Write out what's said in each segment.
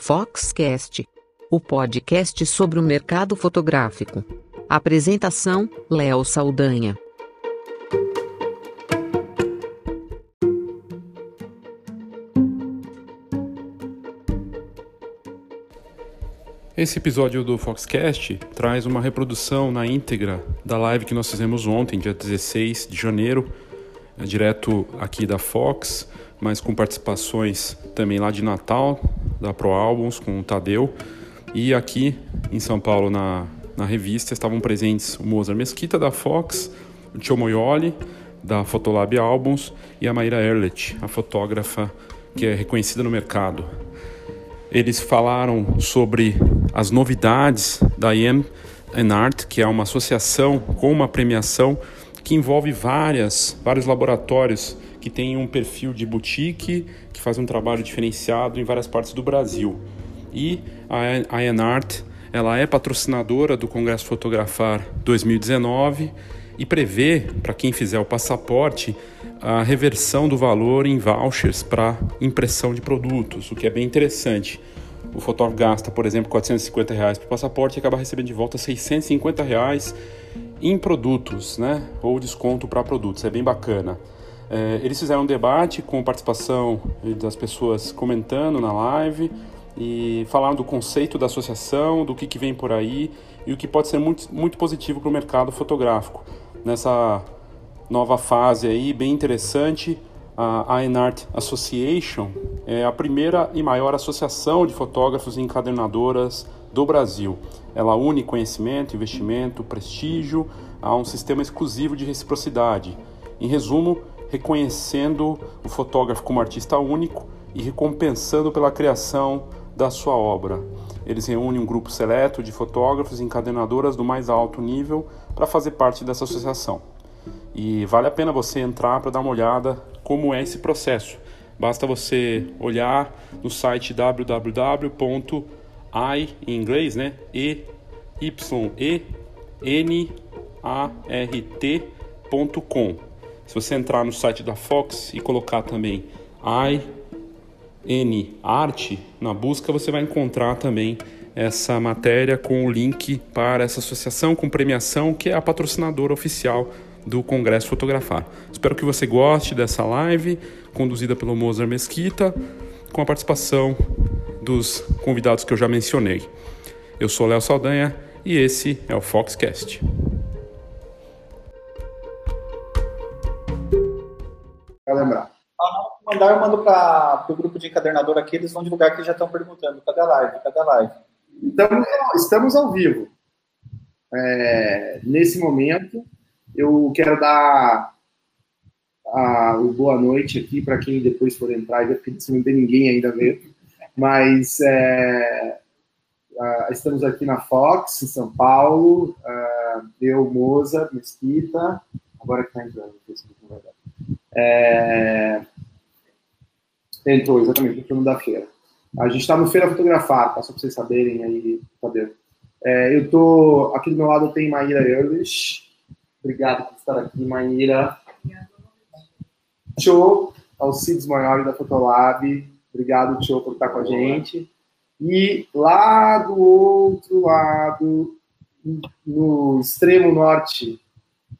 Foxcast, o podcast sobre o mercado fotográfico. Apresentação: Léo Saldanha. Esse episódio do Foxcast traz uma reprodução na íntegra da live que nós fizemos ontem, dia 16 de janeiro, direto aqui da Fox, mas com participações também lá de Natal, da Pro Albums, com o Tadeu. E aqui em São Paulo, na, na revista, estavam presentes o Mozart Mesquita, da Fox, o Tio Moioli, da Fotolab Albums, e a Maíra Erlet, a fotógrafa que é reconhecida no mercado. Eles falaram sobre as novidades da IM Art, que é uma associação com uma premiação que envolve várias, vários laboratórios que têm um perfil de boutique, que faz um trabalho diferenciado em várias partes do Brasil. E a Enart, ela é patrocinadora do Congresso Fotografar 2019 e prevê, para quem fizer o passaporte, a reversão do valor em vouchers para impressão de produtos, o que é bem interessante. O fotógrafo gasta, por exemplo, 450 reais para o passaporte e acaba recebendo de volta 650 reais em produtos, né? Ou desconto para produtos, é bem bacana. É, eles fizeram um debate com participação das pessoas comentando na live e falaram do conceito da associação, do que, que vem por aí e o que pode ser muito, muito positivo para o mercado fotográfico. Nessa nova fase aí, bem interessante, a Enart Association é a primeira e maior associação de fotógrafos e encadernadoras do Brasil. Ela une conhecimento, investimento, prestígio a um sistema exclusivo de reciprocidade. Em resumo, reconhecendo o fotógrafo como artista único e recompensando pela criação da sua obra. Eles reúnem um grupo seleto de fotógrafos e encadenadoras do mais alto nível para fazer parte dessa associação. E vale a pena você entrar para dar uma olhada como é esse processo. Basta você olhar no site www I em inglês, né? E Y E N A R T.com. Se você entrar no site da Fox e colocar também I N Art na busca, você vai encontrar também essa matéria com o link para essa associação com premiação que é a patrocinadora oficial do Congresso Fotografar. Espero que você goste dessa live conduzida pelo Mozart Mesquita com a participação dos convidados que eu já mencionei. Eu sou Léo Saldanha e esse é o Foxcast. Para lembrar. Ah, mandar, eu mando para o grupo de encadernador aqui, eles vão divulgar que já estão perguntando. Cadê a live? Cadê a live? Então, estamos ao vivo. É, nesse momento, eu quero dar a, a boa noite aqui para quem depois for entrar, porque não tem ninguém ainda mesmo. Mas é, uh, estamos aqui na Fox, em São Paulo. Uh, eu, Moza, Mesquita. Agora que está entrando no Facebook. É, entrou, exatamente, no turno da feira. A gente está no Feira Fotografar, tá? só para vocês saberem aí, saber. É, eu tô aqui do meu lado tem Maíra Ehrlich. Obrigado por estar aqui, Maíra. Show, Alcides Maiori da Fotolab. Obrigado, Tio, por estar com a gente. E lá do outro lado, no extremo norte,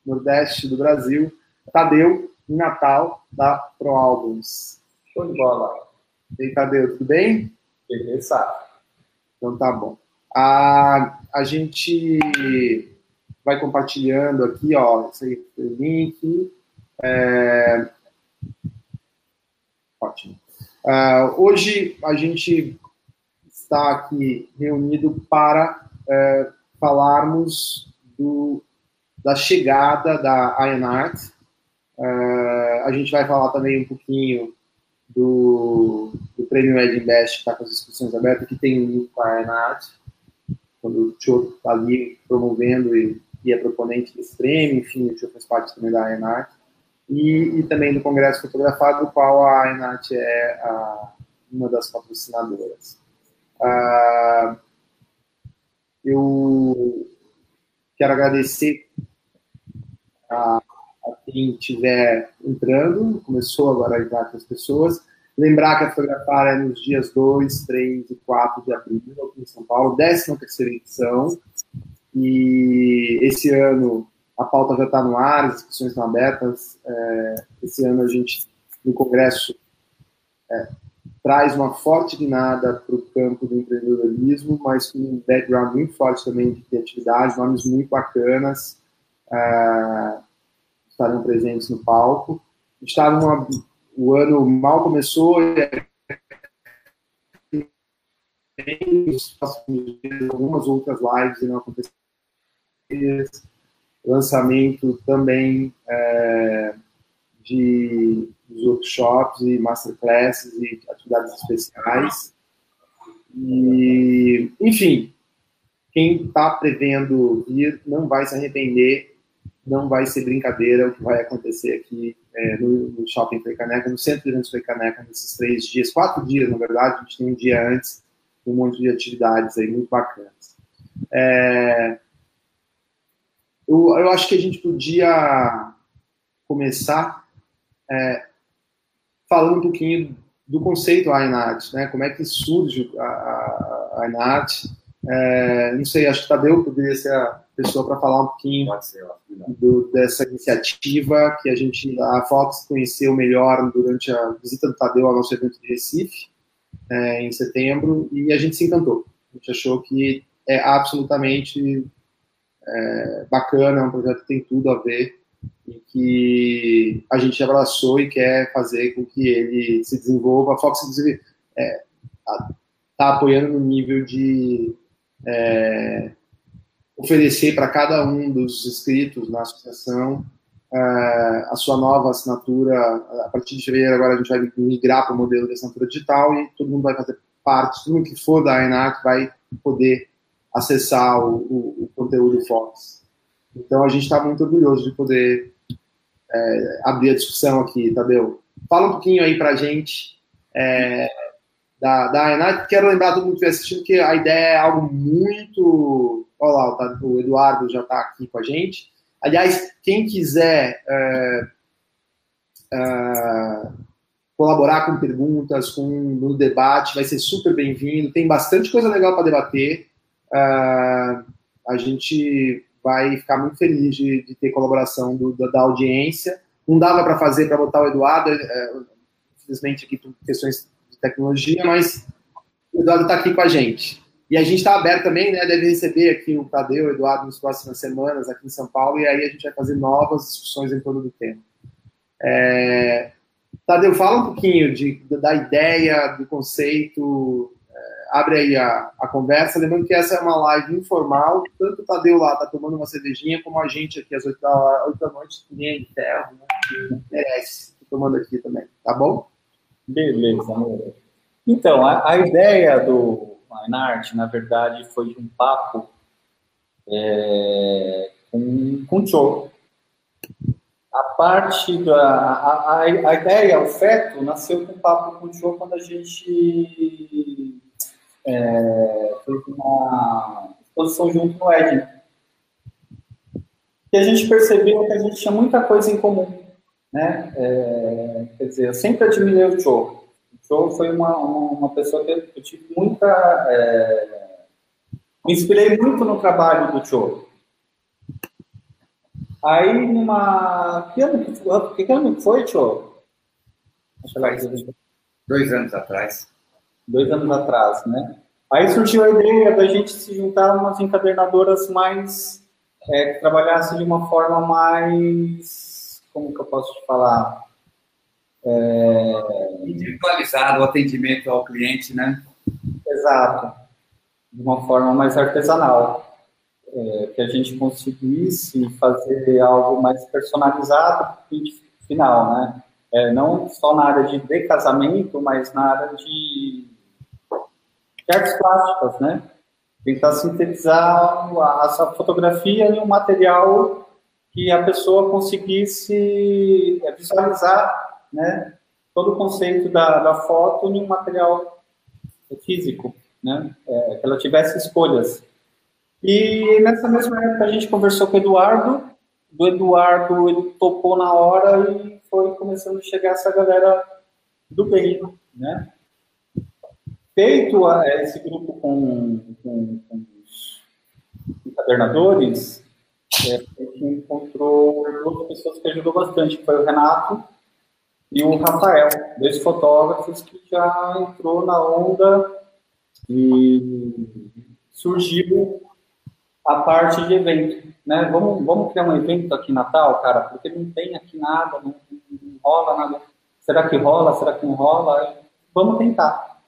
nordeste do Brasil, Tadeu, Natal, da Pro Albums. Show de bola. E Tadeu, tudo bem? Beleza. Então tá bom. A, a gente vai compartilhando aqui, ó, esse link. É... Ótimo. Uh, hoje a gente está aqui reunido para uh, falarmos do, da chegada da Iron Uh, a gente vai falar também um pouquinho do, do prêmio Ed Invest, que está com as inscrições abertas, que tem um link com a Iron quando o Tio está ali promovendo e, e é proponente desse prêmio, enfim, o Tio faz parte também da Iron e, e também do Congresso Fotografado, do qual a Enat é a, uma das patrocinadoras. Ah, eu quero agradecer a quem estiver entrando, começou agora a entrar com as pessoas, Lembrar que a Fotografar é nos dias 2, 3 e 4 de abril, aqui em São Paulo, 13 terceira edição. E esse ano a pauta já está no ar, as discussões estão abertas. É, esse ano a gente, no Congresso, é, traz uma forte guinada para o campo do empreendedorismo, mas com um background muito forte também de criatividade, nomes muito bacanas uh, estarão presentes no palco. Está numa, o ano mal começou e algumas outras lives irão acontecer. Lançamento também é, de workshops e masterclasses e atividades especiais. E, enfim, quem está prevendo vir não vai se arrepender, não vai ser brincadeira o que vai acontecer aqui é, no, no, Shopping Foi Caneca, no Centro de Eventos Foi Caneca, nesses três dias, quatro dias, na verdade, a gente tem um dia antes, um monte de atividades aí muito bacanas. É, eu, eu acho que a gente podia começar é, falando um pouquinho do conceito AINAT, né? Como é que surge a, a, a É, não sei, acho que Tadeu poderia ser a pessoa para falar um pouquinho do, dessa iniciativa que a gente, a Fox conheceu melhor durante a visita do Tadeu ao nosso evento de Recife, é, em setembro, e a gente se encantou. A gente achou que é absolutamente é, bacana, é um projeto que tem tudo a ver e que a gente abraçou e quer fazer com que ele se desenvolva. A Fox, inclusive, está é, tá apoiando no nível de é, oferecer para cada um dos inscritos na associação é, a sua nova assinatura. A partir de fevereiro, agora a gente vai migrar para o modelo de assinatura digital e todo mundo vai fazer parte, todo mundo que for da ENAC vai poder acessar o, o, o conteúdo Fox. Então a gente está muito orgulhoso de poder é, abrir a discussão aqui, Tadeu. Fala um pouquinho aí para a gente é, da, da. Quero lembrar todo mundo que estiver assistindo que a ideia é algo muito. Olha lá, o Eduardo já está aqui com a gente. Aliás, quem quiser é, é, colaborar com perguntas, com no debate, vai ser super bem-vindo. Tem bastante coisa legal para debater. É, a gente vai ficar muito feliz de, de ter colaboração do, da, da, audiência. Não dava para fazer para botar o Eduardo, é, infelizmente aqui por questões tecnologia, mas o Eduardo está aqui com a gente. E a gente está aberto também, né? Deve receber aqui o Tadeu, o Eduardo, nas próximas semanas aqui em São Paulo, e aí a gente vai fazer novas discussões em torno do tema. É... Tadeu, fala um pouquinho de, da ideia, do conceito, abre aí a, a conversa. Lembrando que essa é uma live informal, tanto o Tadeu lá tá tomando uma cervejinha, como a gente aqui às 8 da, 8 da noite, linha de ferro, né, merece, tô tomando aqui também, tá bom? Beleza, Então, a, a ideia do Fine na verdade, foi de um papo é, com, com o Cho. A parte da. A, a, a, ideia, o feto, nasceu com um papo com o Cho quando a gente é, fez uma exposição junto no Ed. E a gente percebeu que a gente tinha muita coisa em comum. Né? É, quer dizer, eu sempre admirei o Joe. O Joe foi uma, uma, uma pessoa que eu tive muita. É, me inspirei muito no trabalho do Joe. Aí, numa. Que ano que foi, que ano que foi Joe? Dois anos atrás dois anos atrás, né? Aí surgiu a ideia da gente se juntar umas encadernadoras mais é, que trabalhassem de uma forma mais, como que eu posso te falar? É... Individualizado o atendimento ao cliente, né? Exato. De uma forma mais artesanal. É, que a gente conseguisse fazer algo mais personalizado final, né? É, não só na área de, de casamento, mas na área de artes plásticas, né? Tentar sintetizar a, sua fotografia em um material que a pessoa conseguisse é, visualizar, né? Todo o conceito da, da foto um material físico, né? É, que ela tivesse escolhas. E nessa mesma época a gente conversou com o Eduardo. Do Eduardo ele topou na hora e foi começando a chegar essa galera do bem, né? Feito esse grupo com, com, com os encadernadores, é, a gente encontrou duas pessoas que ajudou bastante, que foi o Renato e o Rafael, dois fotógrafos que já entrou na onda e surgiu a parte de evento, né? Vamos, vamos criar um evento aqui em Natal, cara, porque não tem aqui nada, não, não rola nada. Será que rola? Será que não rola? Vamos tentar.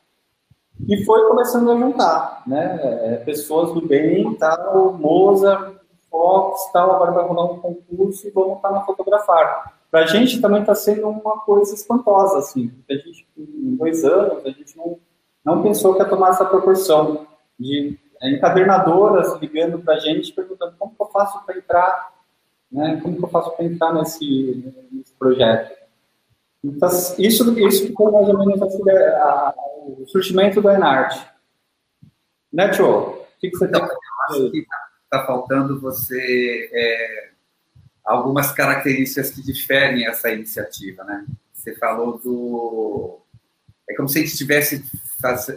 E foi começando a juntar, né? É, pessoas do bem, tal, Moza, Fox, tal, agora vai rolar um concurso e vamos estar na fotografar. Para a gente também está sendo uma coisa espantosa, assim, porque a gente, em dois anos, a gente não, não pensou que ia tomar essa proporção de encadernadoras ligando para a gente, perguntando como que eu faço para entrar, né? Como que eu faço para entrar nesse, nesse projeto? Então, isso, isso foi mais ou menos assim, a, a, o surgimento do Enart. Né, Tio? O que, que você então, acho que está faltando você é, algumas características que diferem essa iniciativa, né? Você falou do é como se a gente tivesse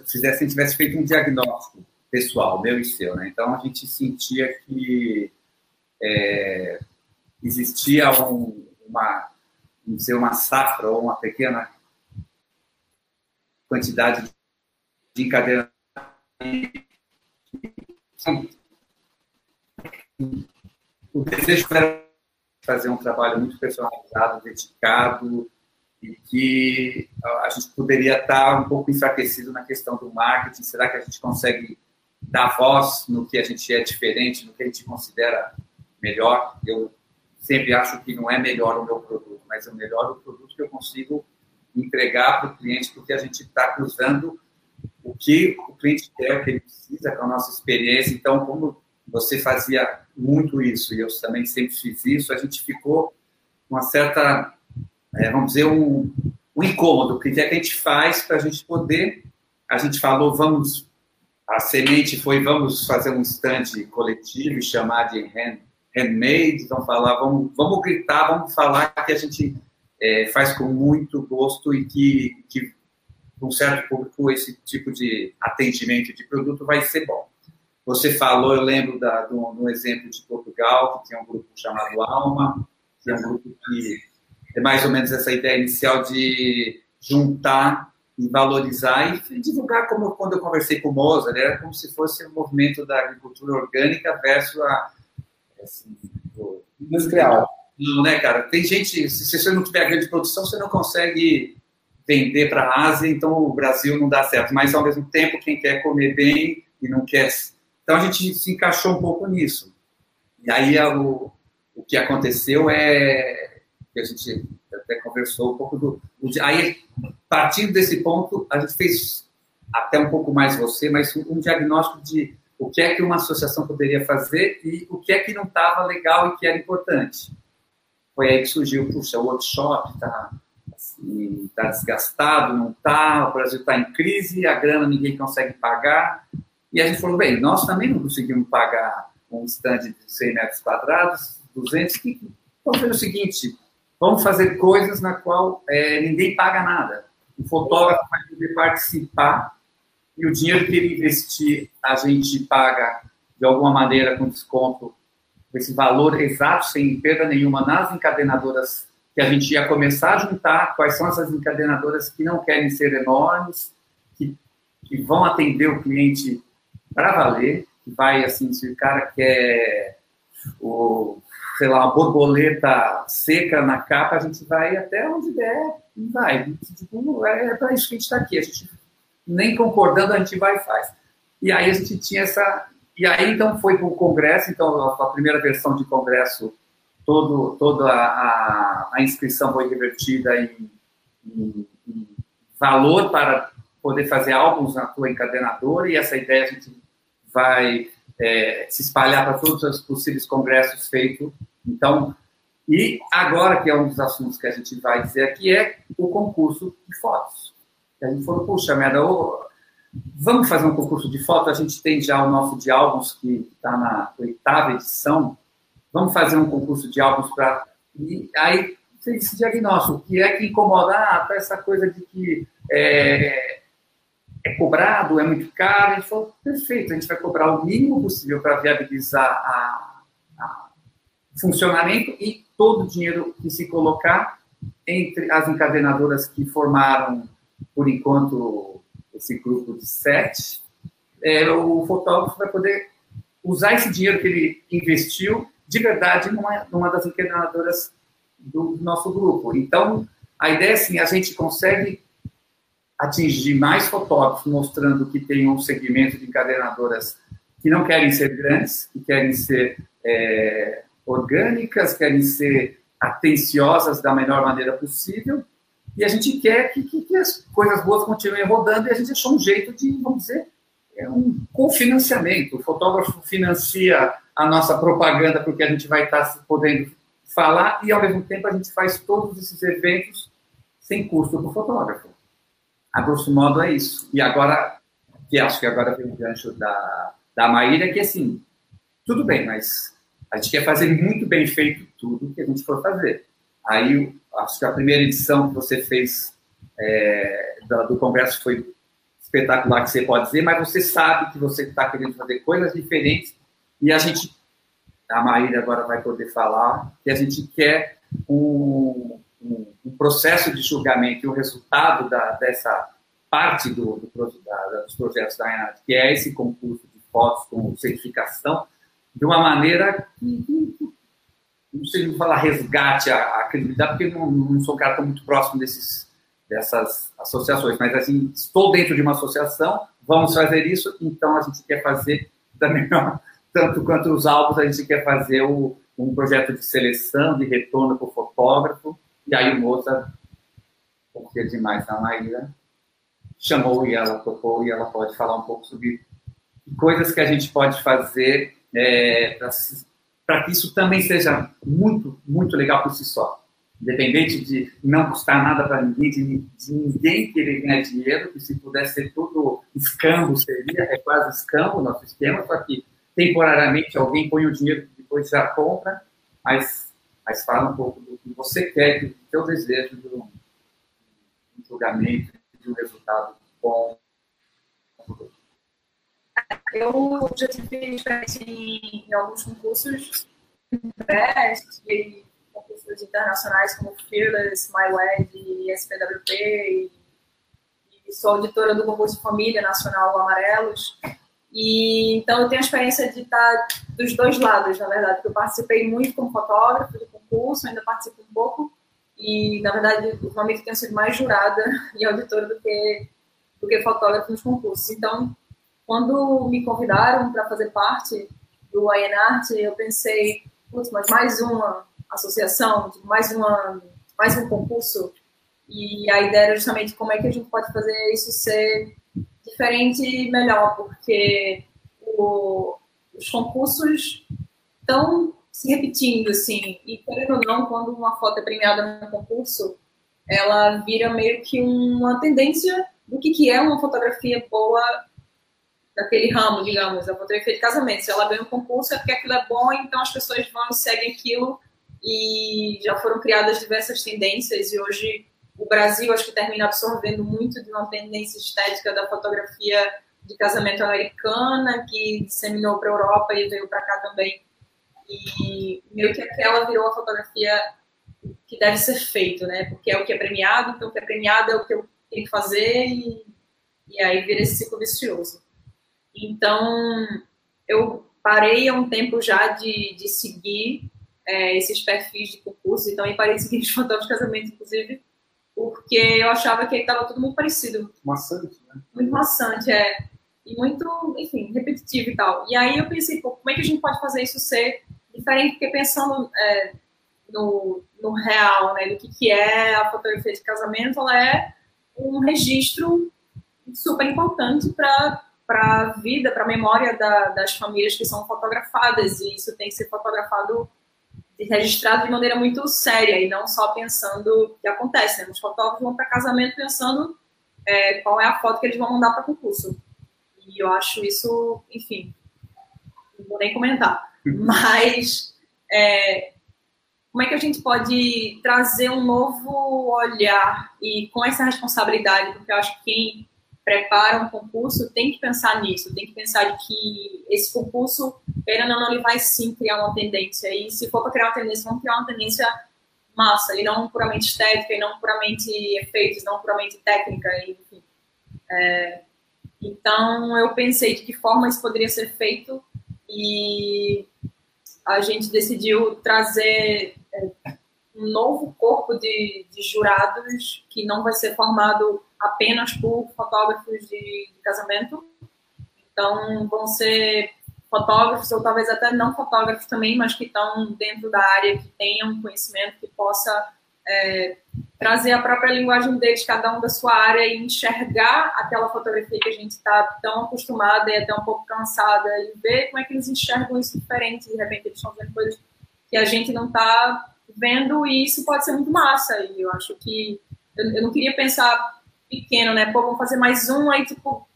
fizesse, tivesse feito um diagnóstico pessoal, meu e seu, né? Então a gente sentia que é, existia um, uma, dizer, uma safra ou uma pequena quantidade de encadeamento o desejo era fazer um trabalho muito personalizado, dedicado, e que a gente poderia estar um pouco enfraquecido na questão do marketing. Será que a gente consegue dar voz no que a gente é diferente, no que a gente considera melhor. Eu sempre acho que não é melhor o meu produto, mas é melhor o produto que eu consigo entregar para o cliente, porque a gente está cruzando o que o cliente quer, o que ele precisa, com a nossa experiência. Então, como você fazia muito isso e eu também sempre fiz isso, a gente ficou uma certa, é, vamos dizer, um, um incômodo. O que é que a gente faz para a gente poder? A gente falou, vamos a semente foi vamos fazer um stand coletivo e chamar de hand, handmade, vamos falar, vamos, vamos gritar, vamos falar que a gente é, faz com muito gosto e que, que um certo público esse tipo de atendimento de produto vai ser bom. Você falou, eu lembro da, exemplo de Portugal, que tem um grupo chamado Alma, que é um grupo que é mais ou menos essa ideia inicial de juntar e valorizar e divulgar como quando eu conversei com o Mozart, era como se fosse o um movimento da agricultura orgânica versus a assim, industrial. Não, né, cara? Tem gente, se você não tiver grande produção, você não consegue vender para a Ásia, então o Brasil não dá certo. Mas ao mesmo tempo, quem quer comer bem e não quer. Então a gente se encaixou um pouco nisso. E aí o, o que aconteceu é que a gente até conversou um pouco do. Aí, partindo desse ponto, a gente fez até um pouco mais você, mas um diagnóstico de o que é que uma associação poderia fazer e o que é que não estava legal e que era importante. Foi aí que surgiu, puxa, o workshop está assim, tá desgastado, não está, o Brasil está em crise, a grana ninguém consegue pagar. E a gente falou, bem, nós também não conseguimos pagar um stand de 100 metros quadrados, 200, que, vamos fazer o seguinte, Vamos fazer coisas na qual é, ninguém paga nada. O fotógrafo vai poder participar e o dinheiro que ele investir, a gente paga de alguma maneira com desconto, esse valor exato, sem perda nenhuma, nas encadenadoras que a gente ia começar a juntar. Quais são essas encadenadoras que não querem ser enormes, que, que vão atender o cliente para valer, que vai, assim, se o cara quer o sei lá, uma borboleta seca na capa, a gente vai até onde der e vai. Tipo, é, é para isso que a gente está aqui. A gente, nem concordando, a gente vai e faz. E aí a gente tinha essa. E aí então foi para o Congresso, então a, primeira versão de Congresso, todo, toda a, a inscrição foi revertida em, em, em valor para poder fazer álbuns na tua encadenadora, e essa ideia a gente vai é, se espalhar para todos os possíveis congressos feitos. Então, e agora, que é um dos assuntos que a gente vai dizer aqui, é o concurso de fotos. A gente falou, puxa merda, vamos fazer um concurso de fotos, a gente tem já o nosso de álbuns, que está na oitava edição, vamos fazer um concurso de álbuns para... E aí fez esse diagnóstico, que é que incomoda ah, tá essa coisa de que é, é cobrado, é muito caro. A gente falou, perfeito, a gente vai cobrar o mínimo possível para viabilizar a funcionamento e todo o dinheiro que se colocar entre as encadenadoras que formaram, por enquanto, esse grupo de sete, é, o fotógrafo vai poder usar esse dinheiro que ele investiu de verdade numa, numa das encadenadoras do nosso grupo. Então, a ideia é assim, a gente consegue atingir mais fotógrafos, mostrando que tem um segmento de encadenadoras que não querem ser grandes, que querem ser é, orgânicas, querem ser atenciosas da melhor maneira possível, e a gente quer que, que, que, as coisas boas continuem rodando, e a gente achou um jeito de, vamos dizer, é um cofinanciamento. O fotógrafo financia a nossa propaganda porque a gente vai estar podendo falar, e ao mesmo tempo a gente faz todos esses eventos sem custo para o fotógrafo. A grosso modo é isso. E agora, que acho que agora vem o gancho da, da Maíra, que assim, tudo bem, mas a gente quer fazer muito bem feito tudo que a gente for fazer. Aí, acho que a primeira edição que você fez é, do, do, congresso foi espetacular, que você pode dizer, mas você sabe que você está querendo fazer coisas diferentes e a gente, a Maíra agora vai poder falar, que a gente quer um, um, um processo de julgamento e o resultado da, dessa parte do, do da, dos projetos da Renata, que é esse concurso de fotos com certificação, de uma maneira que, não sei se falar resgate a, a credibilidade, porque não, não sou um cara tão muito próximo desses, dessas associações, mas assim, estou dentro de uma associação, vamos fazer isso, então a gente quer fazer da melhor, tanto quanto os álbuns, a gente quer fazer o, um projeto de seleção, de retorno para o fotógrafo, e aí o Moza, confia demais na Maíra, chamou e ela topou, e ela pode falar um pouco sobre coisas que a gente pode fazer é, para que isso também seja muito, muito legal por si só. Independente de não custar nada para ninguém, de, de, ninguém querer ganhar dinheiro, que se pudesse ser tudo escambo, seria, é quase escambo o nosso esquema, só que temporariamente alguém põe o dinheiro depois já compra, mas, mas fala um pouco do que você quer, do seu desejo de um, julgamento, de um resultado bom. Eu já tive experiência em, em alguns concursos e concursos internacionais como Fearless, MyWed SPWP e, e sou auditora do concurso família nacional Amarelos. E então eu tenho a experiência de estar dos dois lados, na verdade, porque eu participei muito como fotógrafo de concurso, ainda participo um pouco e na verdade ultimamente tenho sido mais jurada e auditora do que do que fotógrafo nos concursos. Então quando me convidaram para fazer parte do INART, eu pensei, putz, mas mais uma associação, mais, uma, mais um concurso. E a ideia era justamente como é que a gente pode fazer isso ser diferente e melhor, porque o, os concursos estão se repetindo, assim, e querendo ou não, quando uma foto é premiada num concurso, ela vira meio que uma tendência do que, que é uma fotografia boa daquele ramo, digamos, a fotografia de casamento. Se ela ganha um concurso é porque aquilo é bom, então as pessoas vão e seguem aquilo. E já foram criadas diversas tendências e hoje o Brasil acho que termina absorvendo muito de uma tendência estética da fotografia de casamento americana que disseminou para a Europa e veio para cá também e meio que aquela virou a fotografia que deve ser feito, né? Porque é o que é premiado, então o que é premiado é o que eu tenho que fazer e, e aí vira esse ciclo vicioso. Então, eu parei há um tempo já de, de seguir é, esses perfis de concurso, então eu parei de seguir os fotógrafos de casamento, inclusive, porque eu achava que estava tudo muito parecido. Maçante, né? Muito maçante, é. E muito, enfim, repetitivo e tal. E aí eu pensei, pô, como é que a gente pode fazer isso ser diferente? Porque pensando é, no, no real, né, do que, que é a fotografia de casamento, ela é um registro super importante para a vida, para a memória da, das famílias que são fotografadas, e isso tem que ser fotografado e registrado de maneira muito séria, e não só pensando o que acontece. Né? Os fotógrafos vão para casamento pensando é, qual é a foto que eles vão mandar para concurso. E eu acho isso, enfim, não vou nem comentar. Mas é, como é que a gente pode trazer um novo olhar e com essa responsabilidade, porque eu acho que quem prepara um concurso tem que pensar nisso, tem que pensar que esse concurso, ele não, ele vai sim criar uma tendência, e se for para criar uma tendência, vamos criar uma tendência massa, e não puramente estética, e não puramente efeitos, não puramente técnica, enfim. É, então, eu pensei de que forma isso poderia ser feito, e a gente decidiu trazer é, um novo corpo de, de, jurados que não vai ser formado apenas por fotógrafos de, de casamento. Então, vão ser fotógrafos ou talvez até não fotógrafos também, mas que estão dentro da área, que tenham conhecimento, que possa é, trazer a própria linguagem deles, cada um da sua área, e enxergar aquela fotografia que a gente está tão acostumada e até um pouco cansada, e ver como é que eles enxergam isso diferente. De repente, eles estão vendo coisas que a gente não está vendo, e isso pode ser muito massa. E eu acho que. Eu, eu não queria pensar pequeno, né? Pô, vamos fazer mais um, aí, tipo,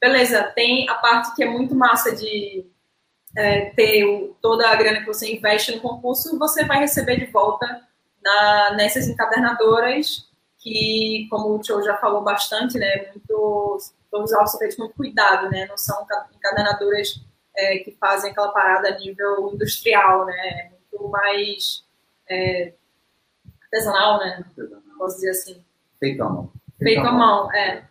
beleza, tem a parte que é muito massa de. É, ter o, toda a grana que você investe no concurso, você vai receber de volta na, nessas encadernadoras que, como o Tio já falou bastante, né, muito, todos os autos são feitos com muito cuidado, né, não são encadernadoras é, que fazem aquela parada a nível industrial, né, é muito mais é, artesanal, né, posso dizer assim. Feito à mão. Feito à mão, é.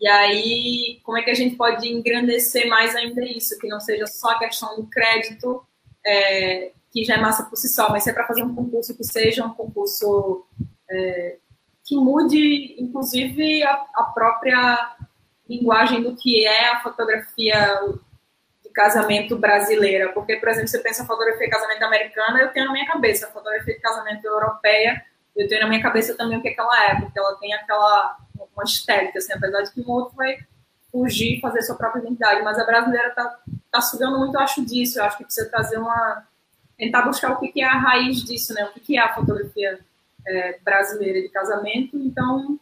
E aí, como é que a gente pode engrandecer mais ainda isso? Que não seja só a questão do crédito, é, que já é massa por si só, mas se é para fazer um concurso que seja um concurso é, que mude, inclusive, a, a, própria linguagem do que é a fotografia de casamento brasileira. Porque, por exemplo, você pensa fotografia de casamento americana, eu tenho na minha cabeça. A fotografia de casamento europeia, eu tenho na minha cabeça também o que, é que ela é, porque ela tem aquela uma estética, assim, apesar de que o outro vai fugir, fazer sua própria identidade. Mas a brasileira está tá sugando muito, eu acho, disso. Eu acho que precisa trazer uma tentar buscar o que é a raiz disso, né? O que é a fotografia é, brasileira de casamento. Então,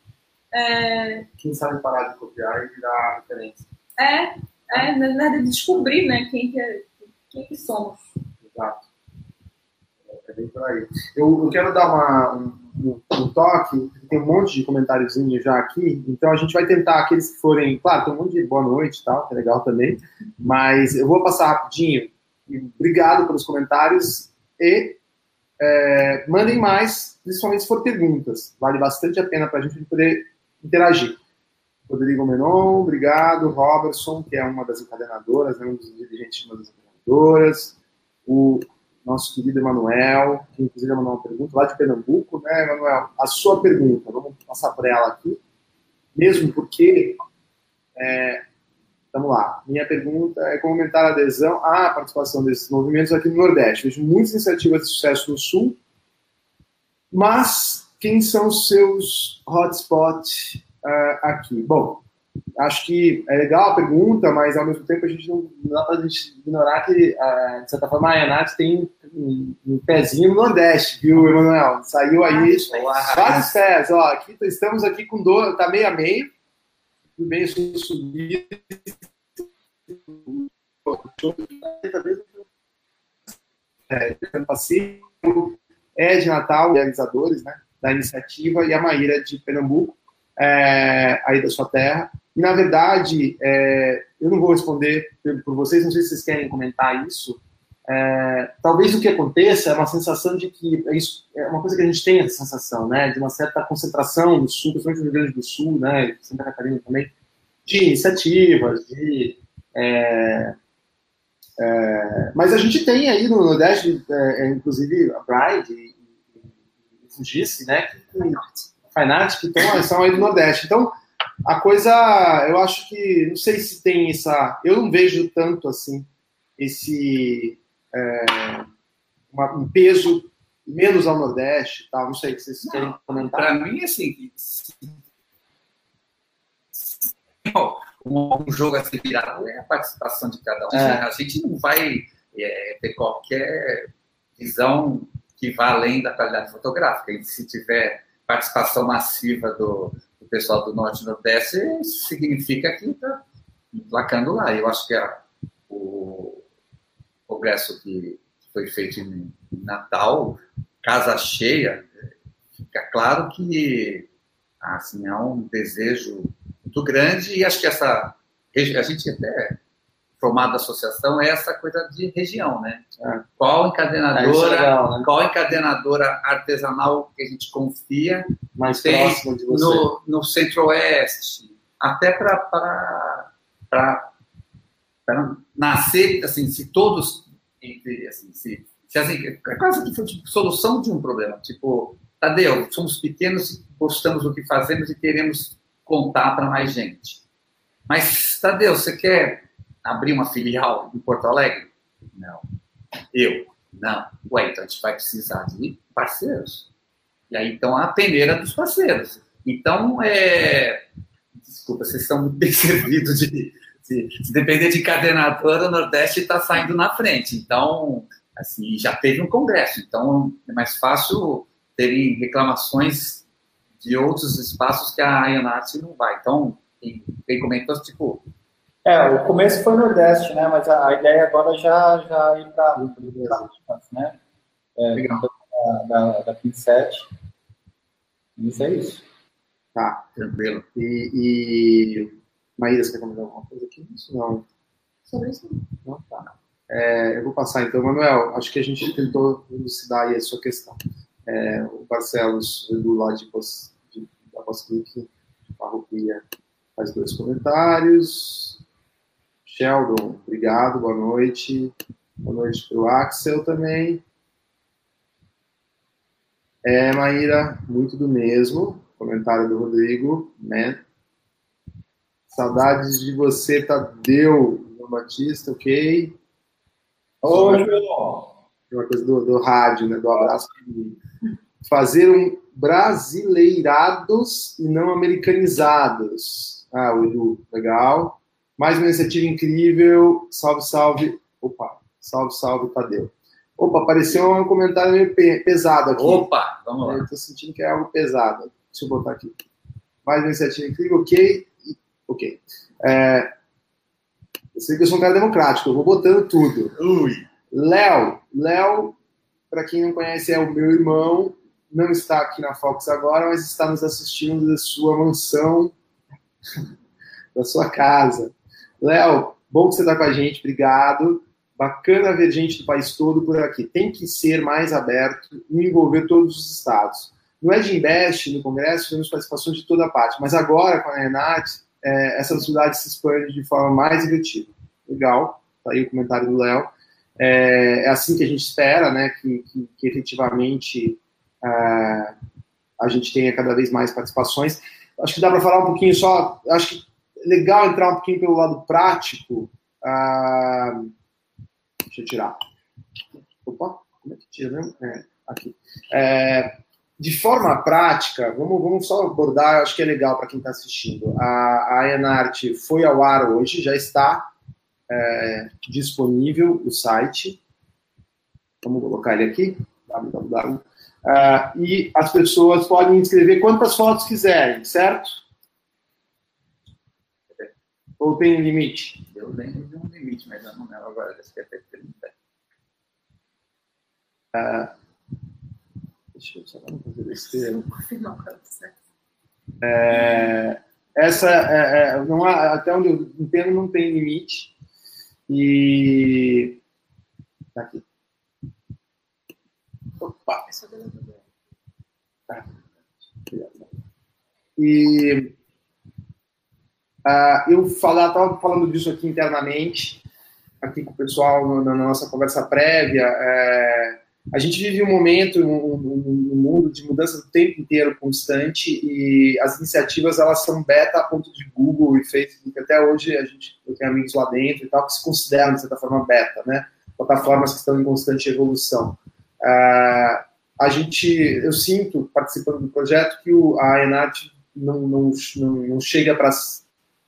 é... quem sabe parar de copiar e virar referência. É, é, na verdade, descobrir, né? Quem que, é, quem que somos. Exato. É bem por aí. Eu, eu quero dar uma, um, um, toque, tem um monte de comentáriozinho já aqui, então a gente vai tentar aqueles que forem, claro, tem um monte de boa noite e tal, que é legal também, mas eu vou passar rapidinho obrigado pelos comentários e é, mandem mais, principalmente se for perguntas. Vale bastante a pena para a gente poder interagir. Rodrigo Menon, obrigado. Robertson, que é uma das encadenadoras, né, um dos dirigentes de uma das encadenadoras. O nosso querido Emanuel, que inclusive mandou uma pergunta lá de Pernambuco, né, Emanuel? A sua pergunta, vamos passar para ela aqui, mesmo porque é, Vamos lá. Minha pergunta é como aumentar a adesão à participação desses movimentos aqui no Nordeste. Vejo muitas iniciativas de sucesso no Sul, mas quem são os seus hotspots uh, aqui? Bom, acho que é legal a pergunta, mas ao mesmo tempo a gente não, não dá para ignorar que, uh, de certa forma, a Yanat tem um, um, pezinho no Nordeste, viu, Emanuel? Saiu aí vários pés. Ó, aqui, estamos aqui com dor, tá meio a meio bem. É, é de Natal, realizadores né, da iniciativa, e a Maíra de Pernambuco, é, aí da sua terra. E, na verdade, é, eu não vou responder por vocês, não sei se vocês querem comentar isso. É, talvez o que aconteça é uma sensação de que é, isso, é uma coisa que a gente tem essa sensação, né, de uma certa concentração no sul, principalmente no Rio Grande do Sul, né, Santa Catarina também, de iniciativas, de é, é, mas a gente tem aí no Nordeste, é, é inclusive a Bride e, o Fugice, né, que, Fine Art, que estão, são aí do Nordeste. Então, a coisa, eu acho que, não sei se tem essa, eu não vejo tanto assim, esse é, uma, um peso menos ao Nordeste, tal. não sei, se vocês não, querem comentar. Para mim, assim, um, um jogo a ser virado é a participação de cada um. É. A gente não vai é, ter qualquer visão que vá além da qualidade fotográfica. E se tiver participação massiva do, do pessoal do Norte e Nordeste, isso significa que está emplacando lá. Eu acho que a, o progresso que foi feito em Natal casa cheia, fica claro que assim, há um desejo muito grande e acho que essa a gente até formado da associação é essa coisa de região, né? É. Qual encadenadora, é legal, né? qual encadenadora artesanal que a gente confia mais tem próximo de você no, no Centro-Oeste, até para nascer, assim, se todos assim, se, se assim, é quase que foi tipo, solução de um problema, tipo, Tadeu, somos pequenos, gostamos do que fazemos e queremos contar para mais gente. Mas, Tadeu, você quer abrir uma filial em Porto Alegre? Não. Eu? Não. Ué, então a gente vai precisar de parceiros. E aí, então, a peneira dos parceiros. Então, é... Desculpa, vocês estão bem servidos de... Se, se depender de encadenadora, o Nordeste está saindo na frente. Então, assim, já teve um congresso. Então, é mais fácil terem reclamações de outros espaços que a Ionat não vai. Então, tem, tem comentários tipo, é, o começo foi Nordeste, né? Mas a, a ideia agora já, já ir para né? É, Legal. Da, da, da P7. Isso é isso. Tá, tranquilo. E, e... Maíra, você quer comentar alguma coisa aqui? Isso não. Sobre isso não. Tá. É, eu vou passar então, Manuel. Acho que a gente tentou elucidar aí a sua questão. É, o Barcelos, do lado de, de, da Bosclic, de Farroupilha, faz dois comentários. Sheldon, obrigado, boa noite. Boa noite para o Axel também. É, Maíra, muito do mesmo. Comentário do Rodrigo, né? Saudades de você, Tadeu, Batista, ok? Oi, João. Uma coisa do, do rádio, né? Do abraço. Fazer um brasileirados e não americanizados. Ah, o Edu, legal. Mais uma iniciativa incrível. Salve, salve. Opa, salve, salve, Tadeu. Opa, apareceu um comentário meio pesado aqui. Opa, vamos lá. Eu tô sentindo que é algo pesado. Deixa eu botar aqui. Mais uma iniciativa incrível, ok. Ok. É, eu sei que eu sou um cara democrático, eu vou botando tudo. Ui. Léo. Léo, para quem não conhece, é o meu irmão. Não está aqui na Fox agora, mas está nos assistindo da sua mansão, da sua casa. Léo, bom que você está com a gente, obrigado. Bacana ver gente do país todo por aqui. Tem que ser mais aberto e envolver todos os estados. No Ed Invest, no Congresso, tivemos participação de toda a parte, mas agora, com a Renat, é, essa possibilidade se expande de forma mais efetiva. Legal, tá aí o comentário do Léo. É, é, assim que a gente espera, né, que, que, que efetivamente é, a gente tenha cada vez mais participações. Acho que dá para falar um pouquinho só, acho que legal entrar um pouquinho pelo lado prático. Ah, deixa eu tirar. Opa, como é que tira mesmo? É, aqui. É, de forma prática, vamos, vamos só abordar, acho que é legal para quem está assistindo. A, a Enart foi ao ar hoje, já está é, disponível o site. Vamos colocar ele aqui. www. Uh, e as pessoas podem inscrever quantas fotos quiserem, certo? Ou tem limite? Eu lembro de um limite, mas eu não lembro agora, acho que é até 30. Uh, deixa eu só não fazer besteira. É, essa, é, é, não há, até onde eu entendo, não tem limite. E. Tá aqui. Opa! Tá. E Uh, eu estava falando disso aqui internamente, aqui com o pessoal no, na nossa conversa prévia. É, a gente vive um momento, um, um, um, mundo de mudança o tempo inteiro constante e as iniciativas elas são beta a ponto de Google e Facebook. Até hoje a gente eu tenho amigos lá dentro e tal que se consideram de certa forma beta, né? Plataformas que estão em constante evolução. Uh, a gente, eu sinto participando do projeto que o, a Enat não, não, não, não chega para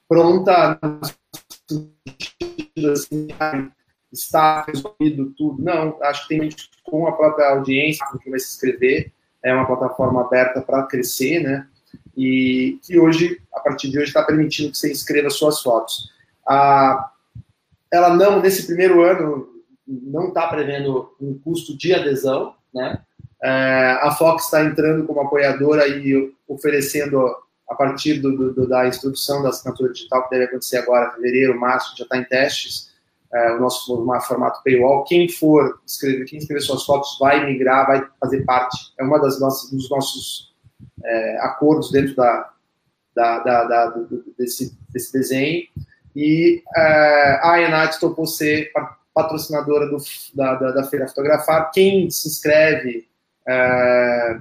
pronta assim, está resolvido tudo. Não, acho que tem com a própria audiência, quem vai se inscrever, é uma plataforma aberta para crescer, né? E que hoje, a partir de hoje, está permitindo que você inscreva suas fotos. Ah, ela não, nesse primeiro ano, não está prevendo um custo de adesão, né? É, a Fox está entrando como apoiadora e oferecendo, a partir do, do, da introdução da assinatura digital, que deve acontecer agora fevereiro, março, já está em testes, é, o nosso formato paywall. Quem for escrever, quem escrever suas fotos vai migrar, vai fazer parte. É uma das nossas, dos nossos é, acordos dentro da, da, da, da do, desse, desse desenho. E é, a Enat topou ser patrocinadora do, da, da, da, Feira Fotografar. Quem se inscreve é,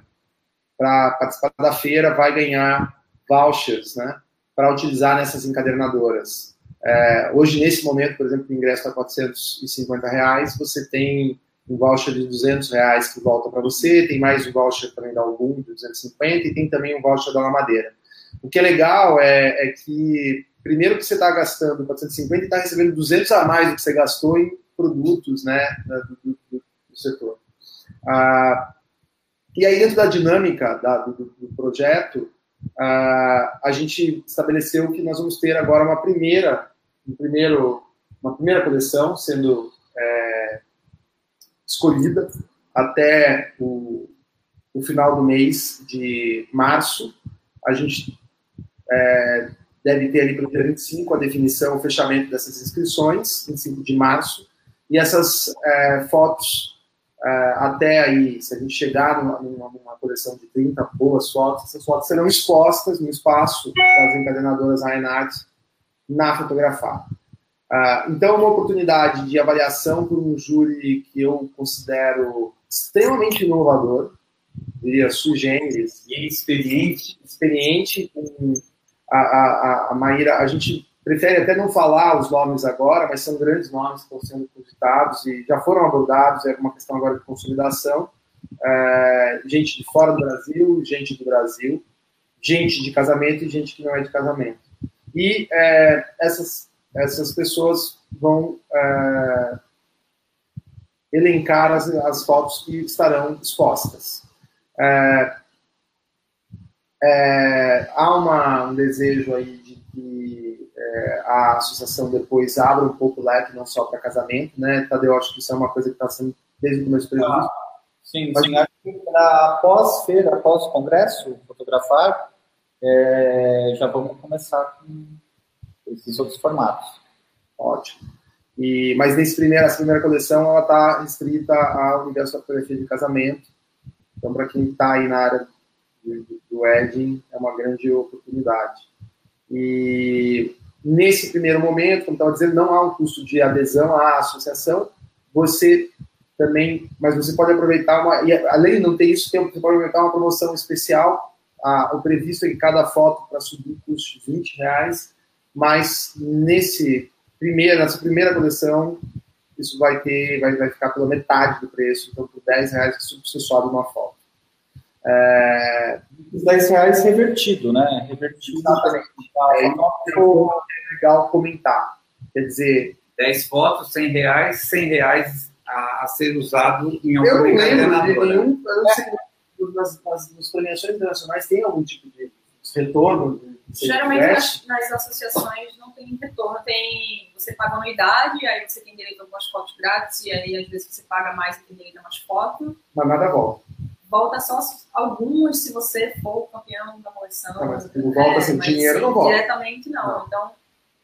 para participar da feira vai ganhar vouchers né, para utilizar nessas encadernadoras. É, hoje, nesse momento, por exemplo, o ingresso está 450 reais, você tem um voucher de 200 reais que volta para você, tem mais um voucher também da Algum de 250 e tem também um voucher da Madeira. O que é legal é, é que, primeiro que você está gastando 450 e está recebendo 200 a mais do que você gastou em produtos né, do, do, do setor. Ah, e aí, dentro da dinâmica da, do, do, projeto, ah, a gente estabeleceu que nós vamos ter agora uma primeira, um primeiro, uma primeira coleção sendo é, escolhida até o, o, final do mês de março. A gente é, deve ter ali para o dia 25 a definição, o fechamento dessas inscrições, 25 de março. E essas é, fotos, é, até aí, se a gente chegar numa, numa, coleção de 30 boas fotos, essas fotos serão expostas no espaço das encadenadoras Reinhardt na Fotografar. Uh, então, é uma oportunidade de avaliação por um júri que eu considero extremamente inovador, diria sui generis. E experiente. Experiente. Com a, a, a Maíra, a gente prefere até não falar os nomes agora, mas são grandes nomes que estão sendo cogitados e já foram abordados, é uma questão agora de consolidação. É, gente de fora do Brasil, gente do Brasil, gente de casamento e gente que não é de casamento. E é, essas, essas pessoas vão é, elencar as, as fotos que estarão expostas. É, é, há uma, um desejo aí de que é, a associação depois abra um pouco o leque, não só para casamento, né? Tadeu, acho que isso é uma coisa que está sendo desde o começo do ah, Sim, Mas, sim. Acho que após feira, após o congresso, fotografar, é, já vamos começar com esses outros formatos. Ótimo. E, mas nesse primeiro, essa primeira coleção, ela está restrita ao universo da fotografia de casamento. Então, para quem está aí na área do, do wedding, é uma grande oportunidade. E nesse primeiro momento, como estava dizendo, não há um custo de adesão à associação. Você também, mas você pode aproveitar uma, e além de não ter isso, você pode aproveitar uma promoção especial. Ah, o previsto é que cada foto para subir custe 20 reais, mas nesse primeiro, nessa primeira coleção, isso vai ter, vai, vai ficar pela metade do preço, então por 10 reais você sobe uma foto. É, os 10 reais revertido, né? Revertido. Exatamente. É, então, é legal comentar. Quer dizer. 10 fotos, 100 reais, 100 reais a, a ser usado em algum Eu não lembro de nenhum. Eu não sei, nas, nas, nas premiações internacionais tem algum tipo de retorno? Geralmente nas, nas, associações não tem retorno, tem você paga anuidade, aí você tem direito a algumas fotos grátis, e aí às vezes você paga mais e tem direito a mais fotos. Mas nada volta volta só alguns se você for campeão da coleção. Não, mas não volta é, sem dinheiro, não volta. Diretamente não. não. Então,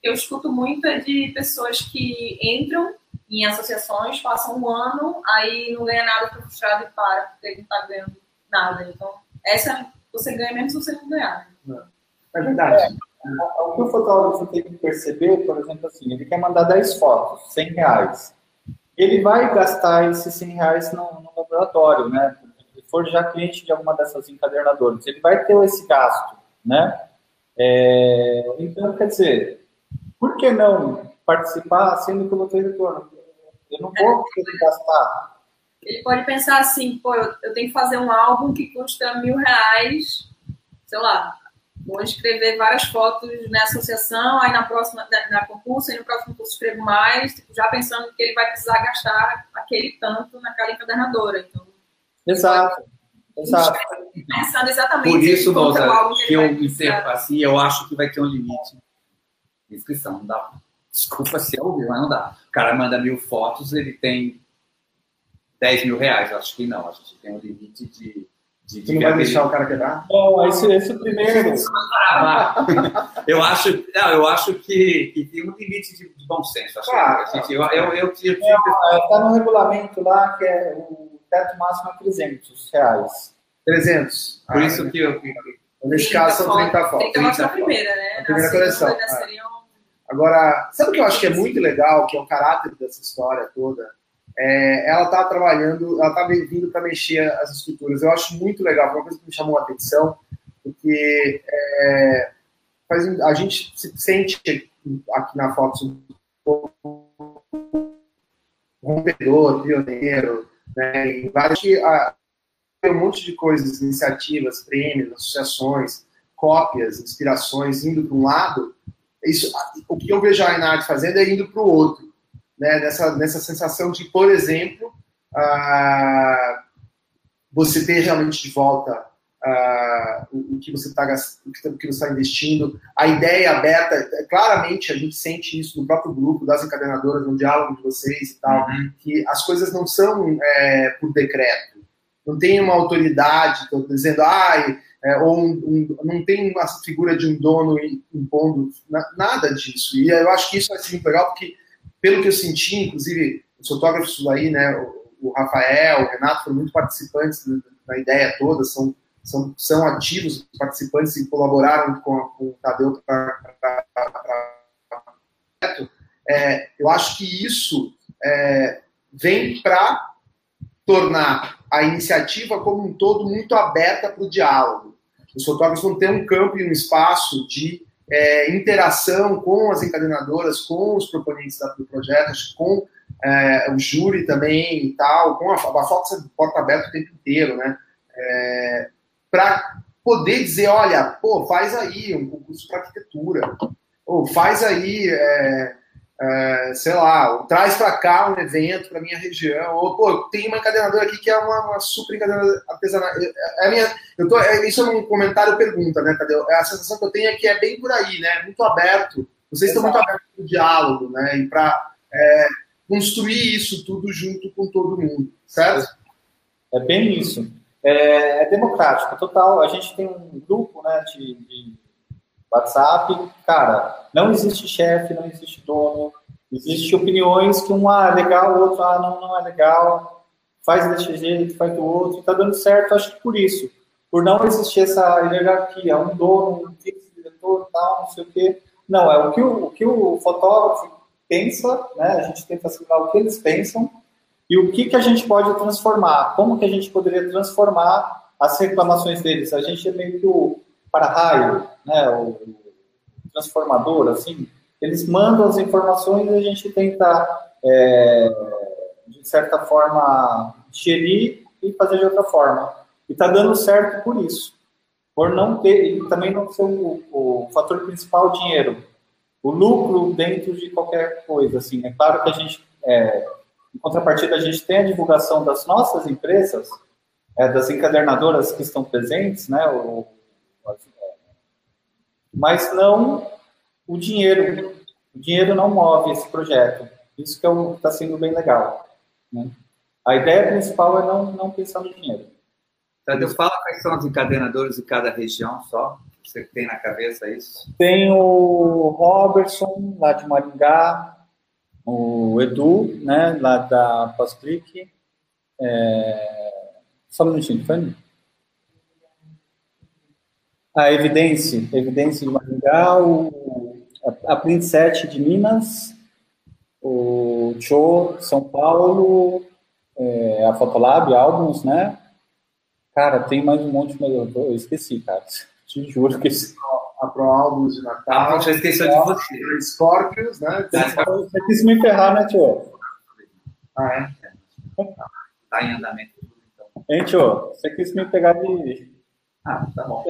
eu escuto muito é de pessoas que entram em associações, passam um ano, aí não ganha nada, fica frustrado e para, porque não está ganhando nada. Então, essa você ganha mesmo se você não ganhar. Não. É verdade. É, o que o fotógrafo tem que perceber, por exemplo, assim, ele quer mandar 10 fotos, 100 reais. Ele vai gastar esses 100 reais no, no laboratório, né? for já cliente de alguma dessas encadernadoras, ele vai ter esse gasto, né? É, então, quer dizer, por que não participar sendo que eu vou ter retorno? Eu não vou ter que gastar. Ele pode pensar assim, pô, eu, eu tenho que fazer um álbum que custa mil reais, sei lá, vou escrever várias fotos na associação, aí na próxima, na, na concurso, aí no próximo curso escrevo mais, tipo, já pensando que ele vai precisar gastar aquele tanto naquela encadernadora. Então, Exato. Exato. Pensando exatamente Por isso, Nota, que eu encerro assim, eu acho que vai ter um limite de inscrição. Não dá. Desculpa se é ouvir, mas não dá. O cara manda mil fotos, ele tem 10 mil reais. Eu acho que não, a gente tem um limite de. de, de não vai deixar o cara quebrar? Bom, esse, esse primeiro. eu acho, não, eu acho que, que tem um limite de, de bom senso. Acho claro, que, gente, eu, eu, eu, Está no regulamento lá que é o teto máximo é 300 reais. 300. Por ah, isso que eu. Nesse caso são 30 fotos. 30 fotos a primeira, né? A primeira coleção. É. Seriam... Agora, sabe o que eu acho que é muito legal, que é o caráter dessa história toda? É, ela está trabalhando, ela está vindo para mexer as esculturas. Eu acho muito legal, uma coisa que me chamou a atenção, porque é, a gente se sente aqui na foto um rompedor, pioneiro, né, em vários, a, tem um monte de coisas, iniciativas, prêmios, associações, cópias, inspirações indo para um lado, isso, o que eu vejo a Ainart fazendo é indo para o outro, né? nessa, nessa sensação de, por exemplo, uh, você ter realmente de volta uh, o, o, que você está você está investindo, a ideia aberta, claramente a gente sente isso no próprio grupo das encadenadoras, no diálogo de vocês e tal, uhum. que as coisas não são é, por decreto não tem uma autoridade dizendo, ai, é, ou um, um, não tem uma figura de um dono impondo nada disso. E eu acho que isso vai ser muito legal, porque, pelo que eu senti, inclusive, os fotógrafos aí, né, o, o Rafael, o Renato foram muito participantes na ideia toda, são, são, são ativos participantes e colaboraram com, com o Tadeu para. É, eu acho que isso é, vem para tornar a iniciativa como um todo muito aberta para o diálogo. Os fotógrafos vão ter um campo e um espaço de é, interação com as encadenadoras, com os proponentes do projeto, com é, o júri também e tal, com a, a Fox é porta aberta o tempo inteiro, né? É, para poder dizer, olha, pô, faz aí um concurso para arquitetura, ou faz aí é, é, sei lá, traz para cá um evento para minha região, ou pô, tem uma encadenadora aqui que é uma, uma super encadenadora artesanal. É, é, minha, eu tô, é, isso é um comentário pergunta, né, Tadeu? A sensação que eu tenho é que é bem por aí, né? Muito aberto. Vocês Exato. estão muito abertos para o diálogo, né? E para é, construir isso tudo junto com todo mundo, certo? É bem isso. É, é democrático, total. A gente tem um grupo, né, de, de WhatsApp, cara, não existe chefe, não existe dono, existem opiniões que um ah, é legal, o outro ah, não, não é legal, faz desse jeito, faz do outro, está dando certo, acho que por isso, por não existir essa hierarquia, um dono, um vice-diretor, tal, não sei o quê. Não, é o que o, o que o fotógrafo pensa, né? A gente tenta assimilar o que eles pensam e o que, que a gente pode transformar, como que a gente poderia transformar as reclamações deles. A gente é meio que o para-raio, né, o transformador, assim, eles mandam as informações e a gente tenta, é, de certa forma, gerir e fazer de outra forma. E está dando certo por isso. Por não ter, e também não ser o, o fator principal o dinheiro. O lucro dentro de qualquer coisa, assim. É claro que a gente, é, em contrapartida, a gente tem a divulgação das nossas empresas, é, das encadernadoras que estão presentes, né, o, mas não o dinheiro. O dinheiro não move esse projeto. Isso que está é sendo bem legal. Né? A ideia principal é não, não pensar no dinheiro. Tadeu, fala quais são os encadenadores de cada região só. Você tem na cabeça isso? Tem o Robertson, lá de Maringá, o Edu, né, lá da Pós-Click. É... Só um minutinho, foi? A Evidência, Evidência de Maringá, o, a, a Print 7 de Minas, o Cho São Paulo, é, a Fotolab, álbuns, né? Cara, tem mais um monte, mas eu, eu esqueci, cara. Te juro que. A Pro Álbuns de Natal. Ah, já esqueceu de você. Scorpions, né? Você quis me ferrar, né, Tio? Ah, é? Tá em andamento. Então. Hein, Tio? Você quis me pegar de ah, tá bom.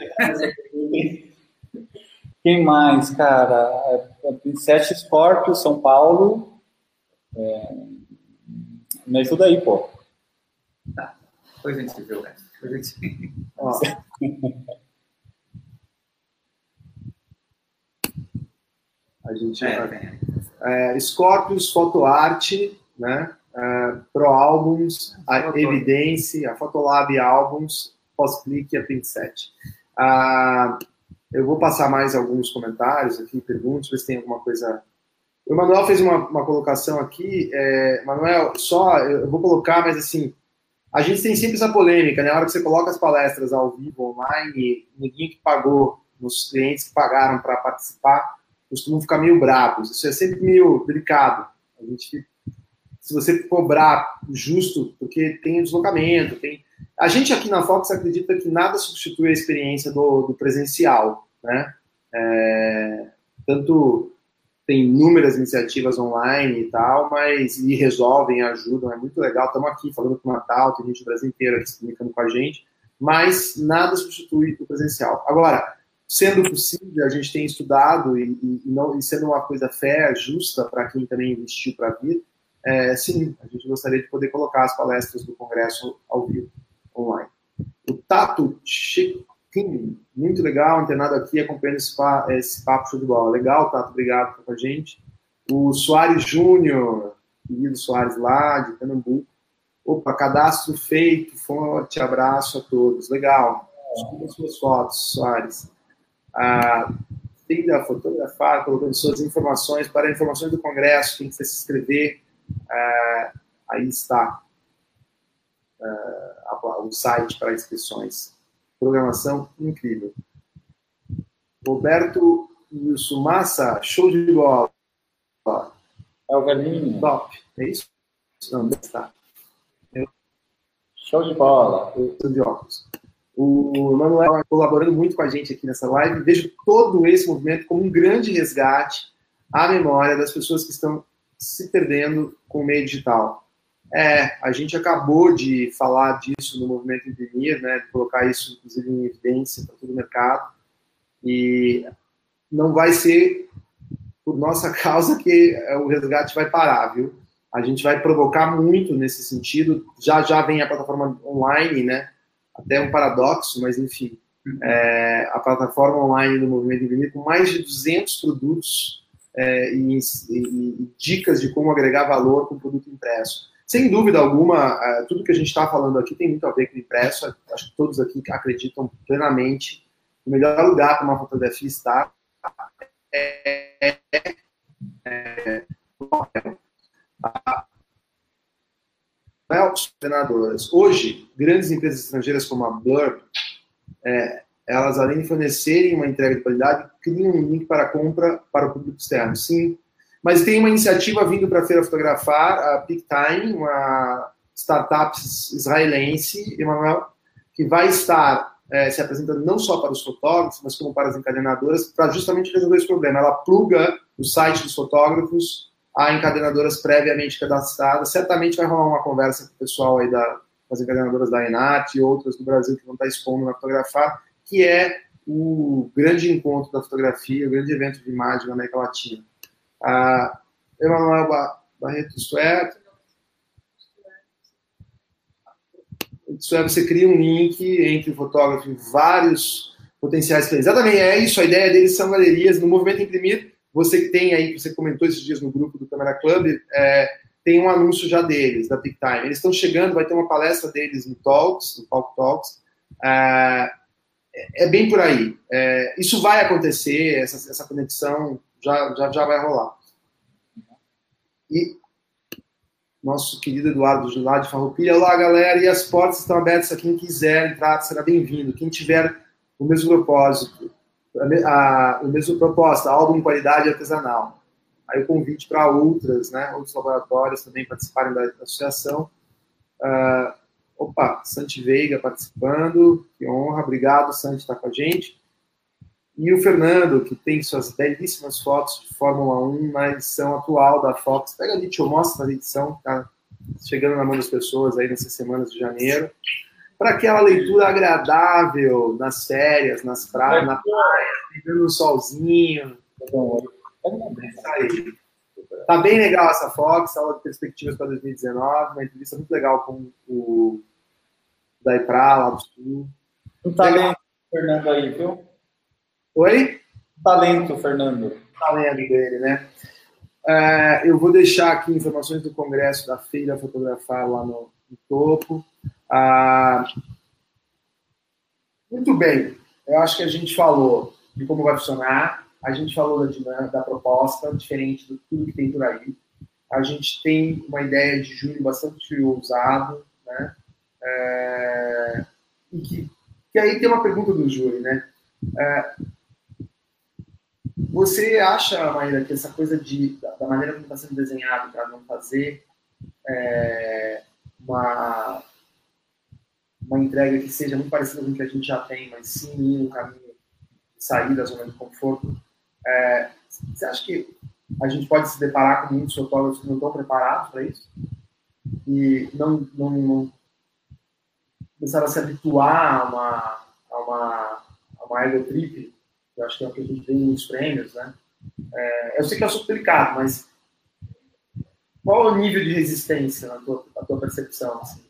Quem mais, cara? Sete Scorpio, São Paulo. É... Me ajuda aí, pô. Tá. Depois a gente vê o resto. Depois a gente... A gente é, é, Scorpius Foto Arte, né? Uh, Pro Albums, a Evidence, a Fotolab Albums, Pós-Clique e a 27. Ah, eu vou passar mais alguns comentários aqui, perguntas, ver se tem alguma coisa. O Manuel fez uma, uma colocação aqui. É, Manuel, só eu vou colocar, mas assim, a gente tem sempre essa polêmica, né? Na hora que você coloca as palestras ao vivo, online, ninguém que pagou, nos clientes que pagaram para participar, costumam ficar meio bravos. Isso é sempre meio delicado. A gente, se você cobrar justo, porque tem deslocamento, tem. A gente aqui na Fox acredita que nada substitui a experiência do, do presencial, né? É, tanto tem inúmeras iniciativas online e tal, mas e resolvem, ajudam, é muito legal. Estamos aqui falando com o Natal, tem gente do Brasil inteiro aqui se comunicando com a gente, mas nada substitui o presencial. Agora, sendo possível, a gente tem estudado e, e, não, e sendo uma coisa fé justa para quem também investiu para vir, é, sim, a gente gostaria de poder colocar as palestras do Congresso ao vivo, online. O Tato Chiquinho, muito legal, internado aqui, acompanhando esse, esse papo show de bola. Legal, Tato, obrigado por com a gente. O Soares Júnior, querido Soares lá, de Pernambuco. Opa, cadastro feito, forte abraço a todos. Legal. Desculpa as suas fotos, Soares a trilha fotografar, colocando suas informações para informações do Congresso, quem quiser se inscrever, uh, aí está uh, o site para inscrições. Programação incrível. Roberto Yusumassa, show de bola. É o velhinho. Top. É isso? Não, está. Show de bola. Show de óculos. O Manuel colaborando muito com a gente aqui nessa live. Vejo todo esse movimento como um grande resgate à memória das pessoas que estão se perdendo com o meio digital. É, a gente acabou de falar disso no movimento Imprimir, né, de colocar isso, inclusive, em evidência para todo o mercado. E não vai ser por nossa causa que o resgate vai parar, viu? A gente vai provocar muito nesse sentido. Já já vem a plataforma online, né? até um paradoxo, mas enfim, é, a plataforma online do Movimento Infinito com mais de 200 produtos é, e, e, e, dicas de como agregar valor com o produto impresso. Sem dúvida alguma, é, tudo que a gente está falando aqui tem muito a ver com o impresso. Acho que todos aqui acreditam plenamente. O melhor lugar para uma fotografia estar é, é, é, coordenadoras. Hoje, grandes empresas estrangeiras como a Blur, é, elas além de fornecerem uma entrega de qualidade, criam um link para compra para o público externo. Sim, mas tem uma iniciativa vindo para a Feira Fotografar, a Peak Time, uma startup israelense, Emanuel, que vai estar é, se apresentando não só para os fotógrafos, mas como para as encadenadoras, para justamente resolver esse problema. Ela pluga o site dos fotógrafos a encadenadoras previamente cadastradas. Certamente vai rolar uma conversa com o pessoal aí da, das encadenadoras da Enat e outras do Brasil que vão estar expondo na fotografar, que é o grande encontro da fotografia, o grande evento de imagem na América Latina. Ah, Emanuel Barreto, é, isso você cria um link entre o fotógrafo e vários potenciais clientes. Exatamente, é isso, a ideia deles são galerias. No Movimento Imprimir, você que tem aí, você comentou esses dias no grupo do Câmara Club, é, tem um anúncio já deles, da Big Time. Eles estão chegando, vai ter uma palestra deles no Talks, no Talk Talks. É, é bem por aí. É, isso vai acontecer, essa, essa conexão já, já, já vai rolar. E nosso querido Eduardo Gilá de Farroupilha. Olá, galera, e as portas estão abertas a quem quiser entrar, será bem-vindo. Quem tiver o mesmo propósito, a, a mesma proposta, álbum qualidade artesanal. Aí o convite para outras, né, outros laboratórios também participarem da, associação. Uh, opa, Santi Veiga participando, que honra, obrigado, Santi, estar tá com a gente. E o Fernando, que tem suas belíssimas fotos de Fórmula 1 na edição atual da Fox. Pega ali, te eu mostro a edição, está chegando na mão das pessoas aí nessas semanas de janeiro para aquela leitura agradável nas férias, nas praias, na praia, pegando um solzinho. Tá bem legal essa Fox, aula de perspectivas para 2019, uma entrevista muito legal com o da IPRA, lá do Sul. Um talento, Fernando, aí, viu? Oi? Um talento, Fernando. Um talento dele, né? É, eu vou deixar aqui informações do congresso da Feira Fotografar lá no, no topo. Ah, muito bem, eu acho que a gente falou de como vai funcionar, a gente falou da dinâmica, da proposta, diferente do tudo que tem por aí. A gente tem uma ideia de junho bastante ousado, né? É, e que, que aí tem uma pergunta do Júlio, né? É, você acha, Maíra, que essa coisa de, da, da maneira como está sendo desenhado para não fazer é, uma, uma entrega que seja muito parecida com o que a gente já tem, mas sim ir um caminho de sair da zona de conforto, é, você acha que a gente pode se deparar com muitos fotógrafos que não estão preparados para isso? E não, não, não começaram a se habituar a uma, a uma, a uma ego trip, que eu acho que é o que a gente vê nos prêmios, né? É, eu sei que é delicado, mas qual o nível de resistência na tua, na tua percepção? Assim?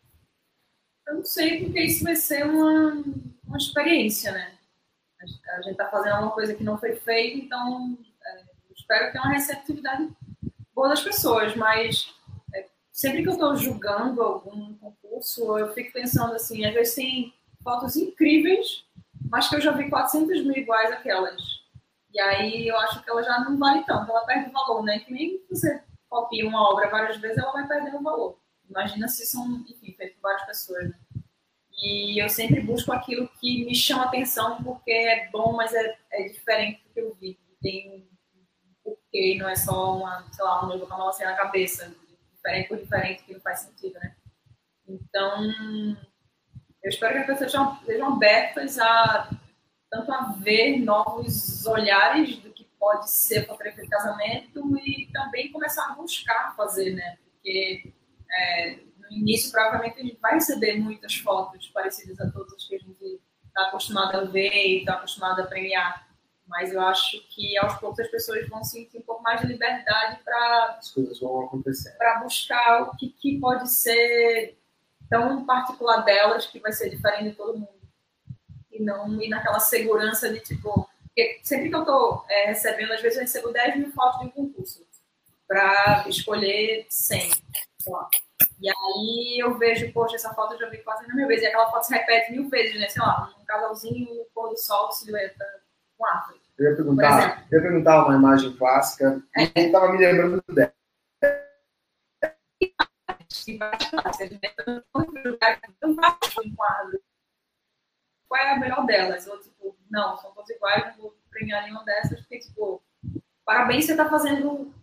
Eu não sei, porque isso vai ser uma, uma experiência, né? A gente está fazendo uma coisa que não foi feita, então é, espero ter uma receptividade boa das pessoas, mas é, sempre que eu estou julgando algum concurso, eu fico pensando assim, às vezes tem fotos incríveis, mas que eu já vi 400 mil iguais aquelas. E aí eu acho que ela já não vale tanto, ela perde valor, né? Que nem você copia uma obra várias vezes, ela vai perdendo valor. Imagina se são, enfim, feitas por várias pessoas, né? E eu sempre busco aquilo que me chama atenção porque é bom, mas é, é diferente do que eu vi. Tem um porquê, não é só uma, sei lá, uma noiva com uma na cabeça. Diferente por diferente, que não faz sentido, né? Então, eu espero que as pessoas sejam, sejam abertas a tanto a ver novos olhares do que pode ser fotografia de casamento e também começar a buscar fazer, né? Porque é, no início, provavelmente, a gente vai receber muitas fotos parecidas a todas que a gente está acostumado a ver e está acostumado a premiar. Mas eu acho que aos poucos as pessoas vão sentir um pouco mais de liberdade para as coisas vão acontecer. Para buscar o que, que pode ser tão particular delas que vai ser diferente de todo mundo. E não ir naquela segurança de tipo. Porque sempre que eu estou é, recebendo, às vezes eu recebo 10 mil fotos de um concurso para escolher 100, sei lá. E aí eu vejo, poxa, essa foto eu já vi quase mil vezes, e aquela foto se repete mil vezes, né? Sei lá, um casalzinho, pôr do sol, silhueta, com árvore. Eu ia perguntar, eu ia perguntar uma imagem clássica, é. e estava me lembrando dela. Qual é a melhor delas? Ou, tipo, não, são todas iguais, não vou premiar nenhuma dessas, porque, tipo, parabéns, você está fazendo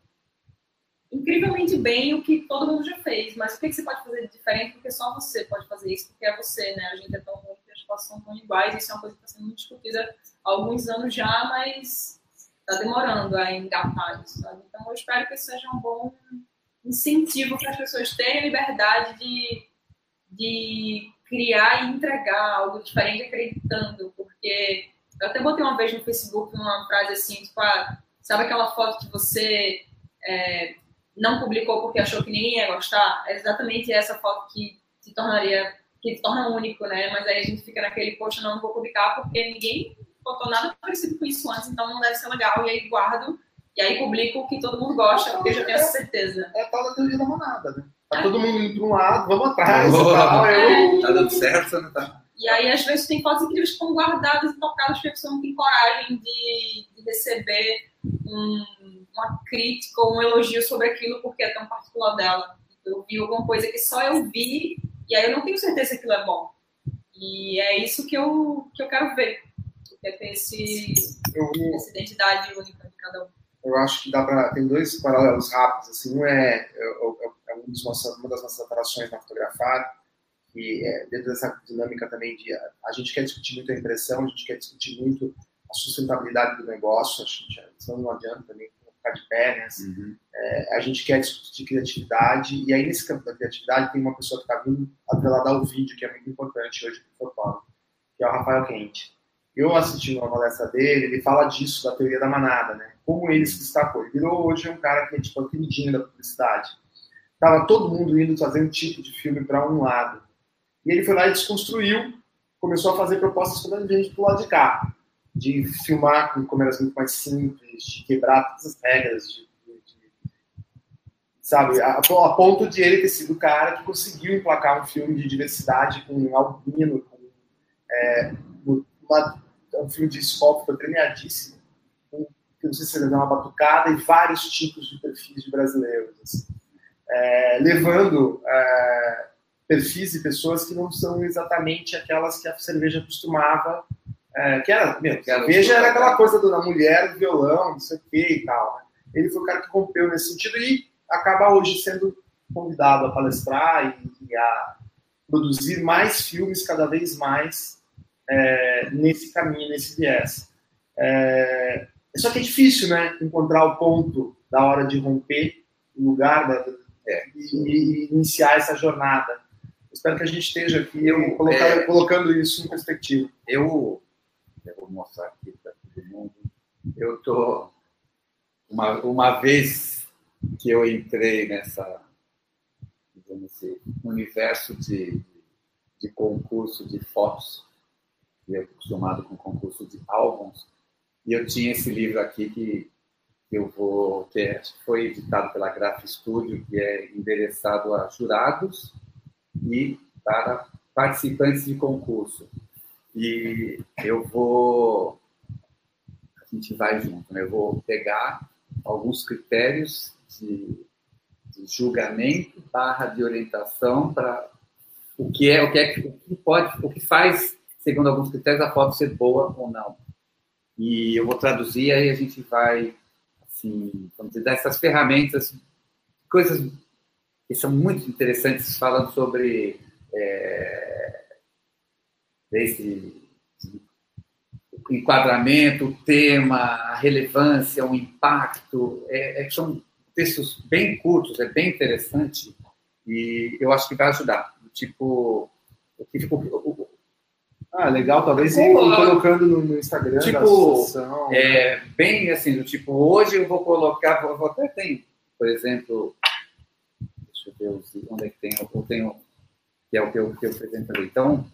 incrivelmente bem o que todo mundo já fez, mas o que, você pode fazer de diferente? Porque só você pode fazer isso, porque é você, né? A gente é tão ruim que as fotos são tão iguais, isso é uma coisa que está sendo muito discutida há alguns anos já, mas está demorando a engatar isso, sabe? Então eu espero que seja um bom incentivo para as pessoas terem a liberdade de, de criar e entregar algo diferente acreditando, porque eu até botei uma vez no Facebook uma frase assim, tipo, ah, sabe aquela foto que você é, não publicou porque achou que ninguém ia gostar? É exatamente essa foto que se tornaria, que se torna único, né? Mas aí a gente fica naquele, poxa, não, não vou publicar porque ninguém botou nada parecido com isso antes, então não deve ser legal, e aí guardo e aí publico o que todo mundo gosta, porque eu já tenho essa certeza. É a tal da teoria da manada, né? Tá todo mundo indo para um lado, vamos atrás. Oh, tal, eu... Tá dando certo, né? Tá. E aí, às vezes, tem fotos incríveis que estão guardadas e tocadas porque a pessoa não tem coragem de, de receber um, uma crítica ou um elogio sobre aquilo porque é tão particular dela. Eu vi alguma coisa que só eu vi e aí eu não tenho certeza que aquilo é bom. E é isso que eu, que eu quero ver. É ter esse, eu... essa identidade única de cada um eu acho que dá para tem dois paralelos rápidos assim um é, é, é, é um nossas, uma das nossas atrações na fotografar e é, dentro dessa dinâmica também de a, gente quer discutir muito a impressão a gente quer discutir muito a sustentabilidade do negócio a gente senão não adianta também ficar de pé né assim, uhum. É, a gente quer discutir criatividade e aí nesse campo da criatividade tem uma pessoa que está vindo atrelada ao vídeo que é muito importante hoje para o fotógrafo que é o Rafael Quente eu assisti uma palestra dele ele fala disso da teoria da manada né como ele se destacou. Ele virou hoje um cara que é tipo a queridinha da publicidade. Tava todo mundo indo fazer um tipo de filme para um lado. E ele foi lá e desconstruiu, começou a fazer propostas completamente pro lado de cá. De filmar com câmeras muito mais simples, de quebrar todas as regras de, de, sabe? A, a, ponto de ele ter sido o cara que conseguiu emplacar um filme de diversidade com um albino, com é, uma, um filme de que foi premiadíssimo, que não sei se ele deu uma batucada e vários tipos de perfis de brasileiros, assim. é, levando é, perfis de pessoas que não são exatamente aquelas que a cerveja costumava é, que era, meu, cerveja era aquela coisa da mulher, do violão, não sei o que e tal. Né? Ele foi o cara que rompeu nesse sentido e acaba hoje sendo convidado a palestrar e, e a produzir mais filmes cada vez mais é, nesse caminho, nesse viés. É, só que é difícil, né? Encontrar o ponto da hora de romper o lugar da, é, e, e, iniciar essa jornada. Espero que a gente esteja aqui eu, colocar, é, colocando isso em perspectiva. Eu, eu vou mostrar aqui para todo mundo. Eu tô uma, uma vez que eu entrei nessa nesse universo de, de concurso de fotos, e eu acostumado com concurso de álbuns, e eu tinha esse livro aqui que eu vou que foi editado pela Graph Studio, que é endereçado a jurados e para participantes de concurso. E eu vou a gente vai junto, né? Eu vou pegar alguns critérios de, de julgamento barra de orientação para o que é o que é o que pode o que faz segundo alguns critérios a foto ser boa ou não e eu vou traduzir aí a gente vai assim vamos dizer essas ferramentas coisas que são muito interessantes falando sobre é, desde o enquadramento, o tema, a relevância, o impacto, é, é, são textos bem curtos, é bem interessante e eu acho que vai ajudar. Tipo, tipo ah, legal, talvez ir colocando no, no Instagram tipo, é bem assim, do tipo, hoje eu vou colocar, vou, até tem, por exemplo, deixa eu ver onde é que tem, eu tenho, que é o que eu, que eu apresento ali. Então,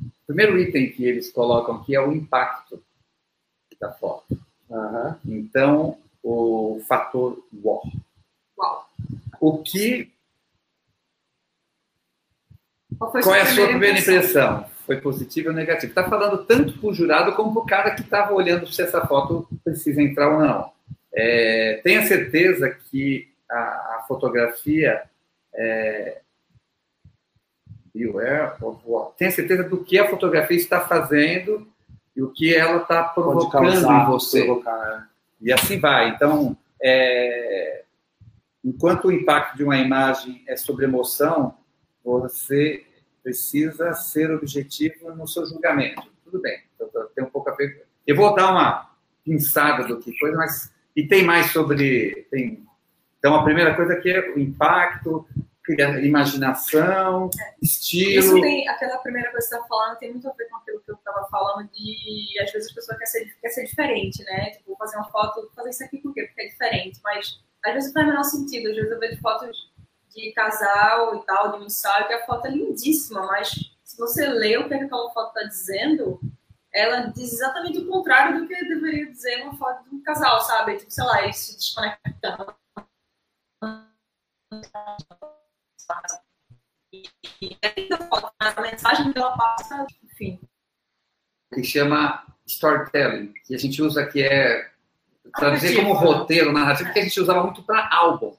o primeiro item que eles colocam aqui é o impacto da foto. Uhum. Então, o fator wow. Uau. O que. Qual, Qual é a sua primeira impressão? impressão? Foi positiva ou negativa? Está falando tanto para o jurado como para o cara que estava olhando se essa foto precisa entrar ou não. É, tenha certeza que a, a fotografia é, beware of what? Tenha certeza do que a fotografia está fazendo e o que ela está provocando causar, em você. Provocar, é. E assim vai. Então, é, enquanto o impacto de uma imagem é sobre emoção, você precisa ser objetivo no seu julgamento. Tudo bem, tem um pouco a ver. Eu vou dar uma pinçada do que coisa, mas e tem mais sobre. Tem, então, a primeira coisa aqui é o impacto, imaginação, é. estilo. Isso tem, aquela primeira coisa que você está falando tem muito a ver com aquilo que eu estava falando de, às vezes, a pessoa quer ser, quer ser diferente, né? Tipo, fazer uma foto, fazer isso aqui por quê? Porque é diferente, mas às vezes não faz o menor sentido. Às vezes eu vejo fotos de casal e tal, de ensaio, que a foto é lindíssima, mas se você lê o que aquela foto está dizendo, ela diz exatamente o contrário do que deveria dizer uma foto de um casal, sabe? Tipo, sei lá, eles se desconectando e a mensagem que ela passa, enfim. Que chama storytelling, que a gente usa que é traduzir como roteiro, narrativo, que a gente usava muito para álbum.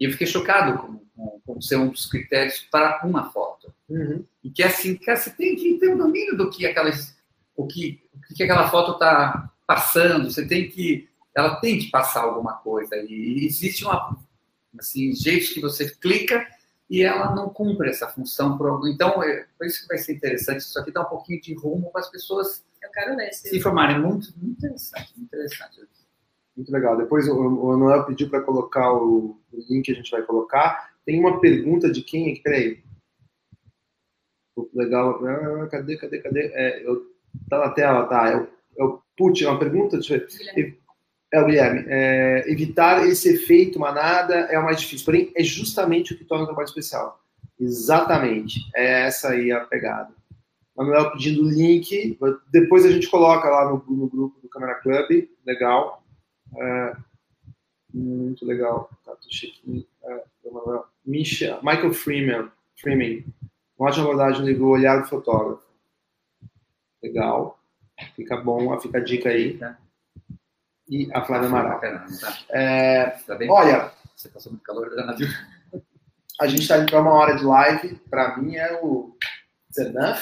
E eu fiquei chocado com, com, com, ser um dos critérios para uma foto. Uhum. E que é assim, cara, você tem que ter o um domínio do que aquelas, o que, o que aquela foto está passando. Você tem que, ela tem que passar alguma coisa. E existe uma, assim, jeitos que você clica e ela não cumpre essa função. Por... Então, é, por isso que vai ser interessante. Isso aqui dá um pouquinho de rumo para as pessoas Eu quero ler, se informarem. Muito, muito interessante, muito interessante. Muito legal. Depois o, Manuel pediu para colocar o, link que a gente vai colocar. Tem uma pergunta de quem? Peraí. Legal. Ah, cadê, cadê, cadê? É, eu, tá na tela, tá. É o, é o Putin, é uma pergunta? É, o Guilherme, é, evitar esse efeito manada é o mais difícil, porém é justamente o que torna o trabalho especial. Exatamente, é essa aí a pegada. Manuel pedindo o link, depois a gente coloca lá no, no grupo do Câmara Club, legal. É, Muito legal. Chequinho. É, Michael Freeman. Freeman. Uma ótima abordagem no livro O Olhar do Fotógrafo. Legal. Fica bom, fica a dica aí. E a Flávia Amaral. É, Tá olha, Você passou muito calor né, danado. a gente está indo para uma hora de live. Para mim é o it's enough.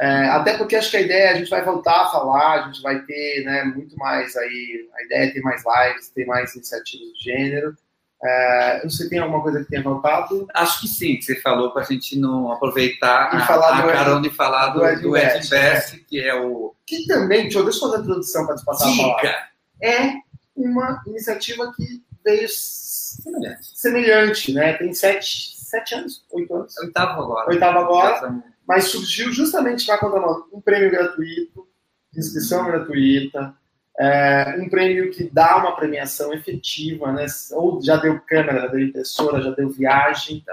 É, até porque acho que a ideia é a gente vai voltar a falar, a gente vai ter né, muito mais aí. A ideia é ter mais lives, ter mais iniciativas do gênero. É, não sei tem alguma coisa que tenha faltado. Acho que sim, que você falou para a gente não aproveitar E a, falar a do Ed- carona e falar do, do Ed do Ed Invest, Invest, que é o Que também, deixa eu, deixa eu fazer a introdução para te passar a palavra. Dica É uma iniciativa que veio semelhante. semelhante, né? Tem sete, sete anos, oito anos. Oitavo agora. Oitavo agora. Então, mas surgiu justamente na contramão um prêmio gratuito, inscrição gratuita, é, um prêmio que dá uma premiação efetiva, né? Ou já deu câmera, já deu impressora, já deu viagem.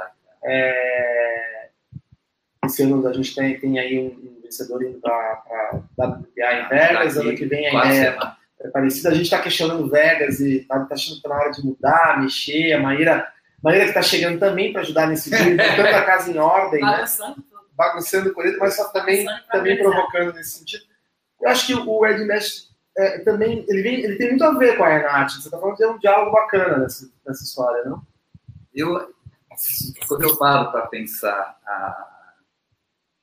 É, esse ano a gente tem, tem aí um, um vencedor indo para a WPA em Vegas, ano que vem a quase ideia semana. é parecida. A gente está questionando Vegas e tá, tá achando que tá na hora de mudar, mexer. A Maíra, Maíra que está chegando também para ajudar nesse grupo, botando a casa em ordem, né? Tudo. Bagunçando com ele, mas só também, também provocando nesse sentido. Eu acho que o Ed Mesh é, também ele, vem, ele tem muito a ver com a Renate. Você está falando de um diálogo bacana nessa, nessa história, não? Eu, quando eu paro para pensar a-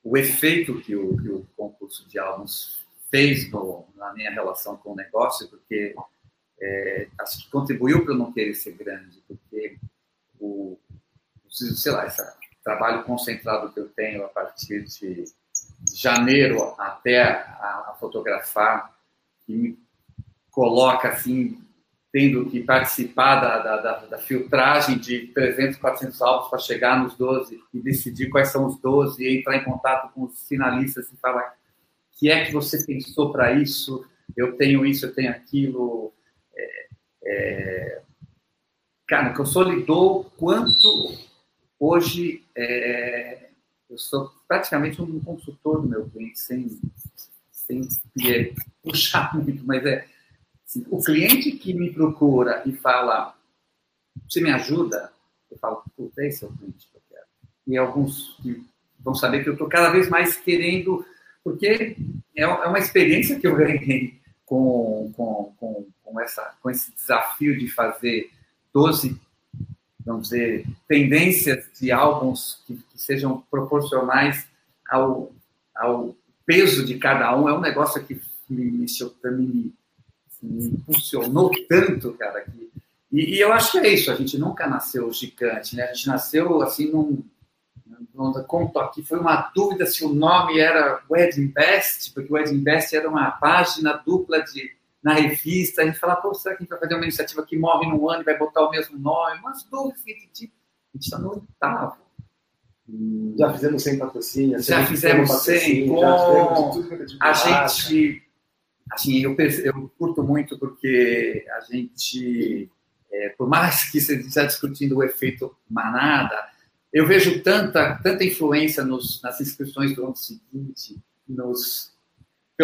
o efeito que o, que o concurso de álbuns fez no- na minha relação com o negócio, porque é, acho que contribuiu para eu não querer ser grande, porque o, sei lá, esse trabalho concentrado que eu tenho a partir de janeiro até a, a fotografar, que me coloca assim tendo que participar da, da, da, da filtragem de 300, 400 álbuns para chegar nos 12 e decidir quais são os 12 e entrar em contato com os finalistas e falar que é que você pensou para isso, eu tenho isso, eu tenho aquilo. É, é... Cara, que eu solidou quanto hoje é... eu sou praticamente um consultor do meu cliente, sem, sem é, puxar muito, mas é o cliente que me procura e fala, você me ajuda? Eu falo, puta, esse é o cliente que eu quero. E alguns que vão saber que eu estou cada vez mais querendo, porque é uma experiência que eu ganhei com, com, com, com, essa, com esse desafio de fazer 12, vamos dizer, tendências de álbuns que, que sejam proporcionais ao, ao peso de cada um. É um negócio que me, me, me me impulsionou tanto, cara, que... E, e, eu acho que é isso, a gente nunca nasceu gigante, né? A gente nasceu, assim, num... num conto aqui, foi uma dúvida se o nome era Wedding Best, porque o Wedding Best era uma página dupla de, na revista, a gente falava, pô, será que a gente vai fazer uma iniciativa que morre num ano e vai botar o mesmo nome? Umas dúvidas que a gente a gente está no oitavo. Já fizemos sem patrocínio. Já fizemos sem, com... a gente assim, eu, eu curto muito porque a gente, é, por mais que você esteja discutindo o efeito manada, eu vejo tanta, tanta influência nos, nas inscrições do ano seguinte, nos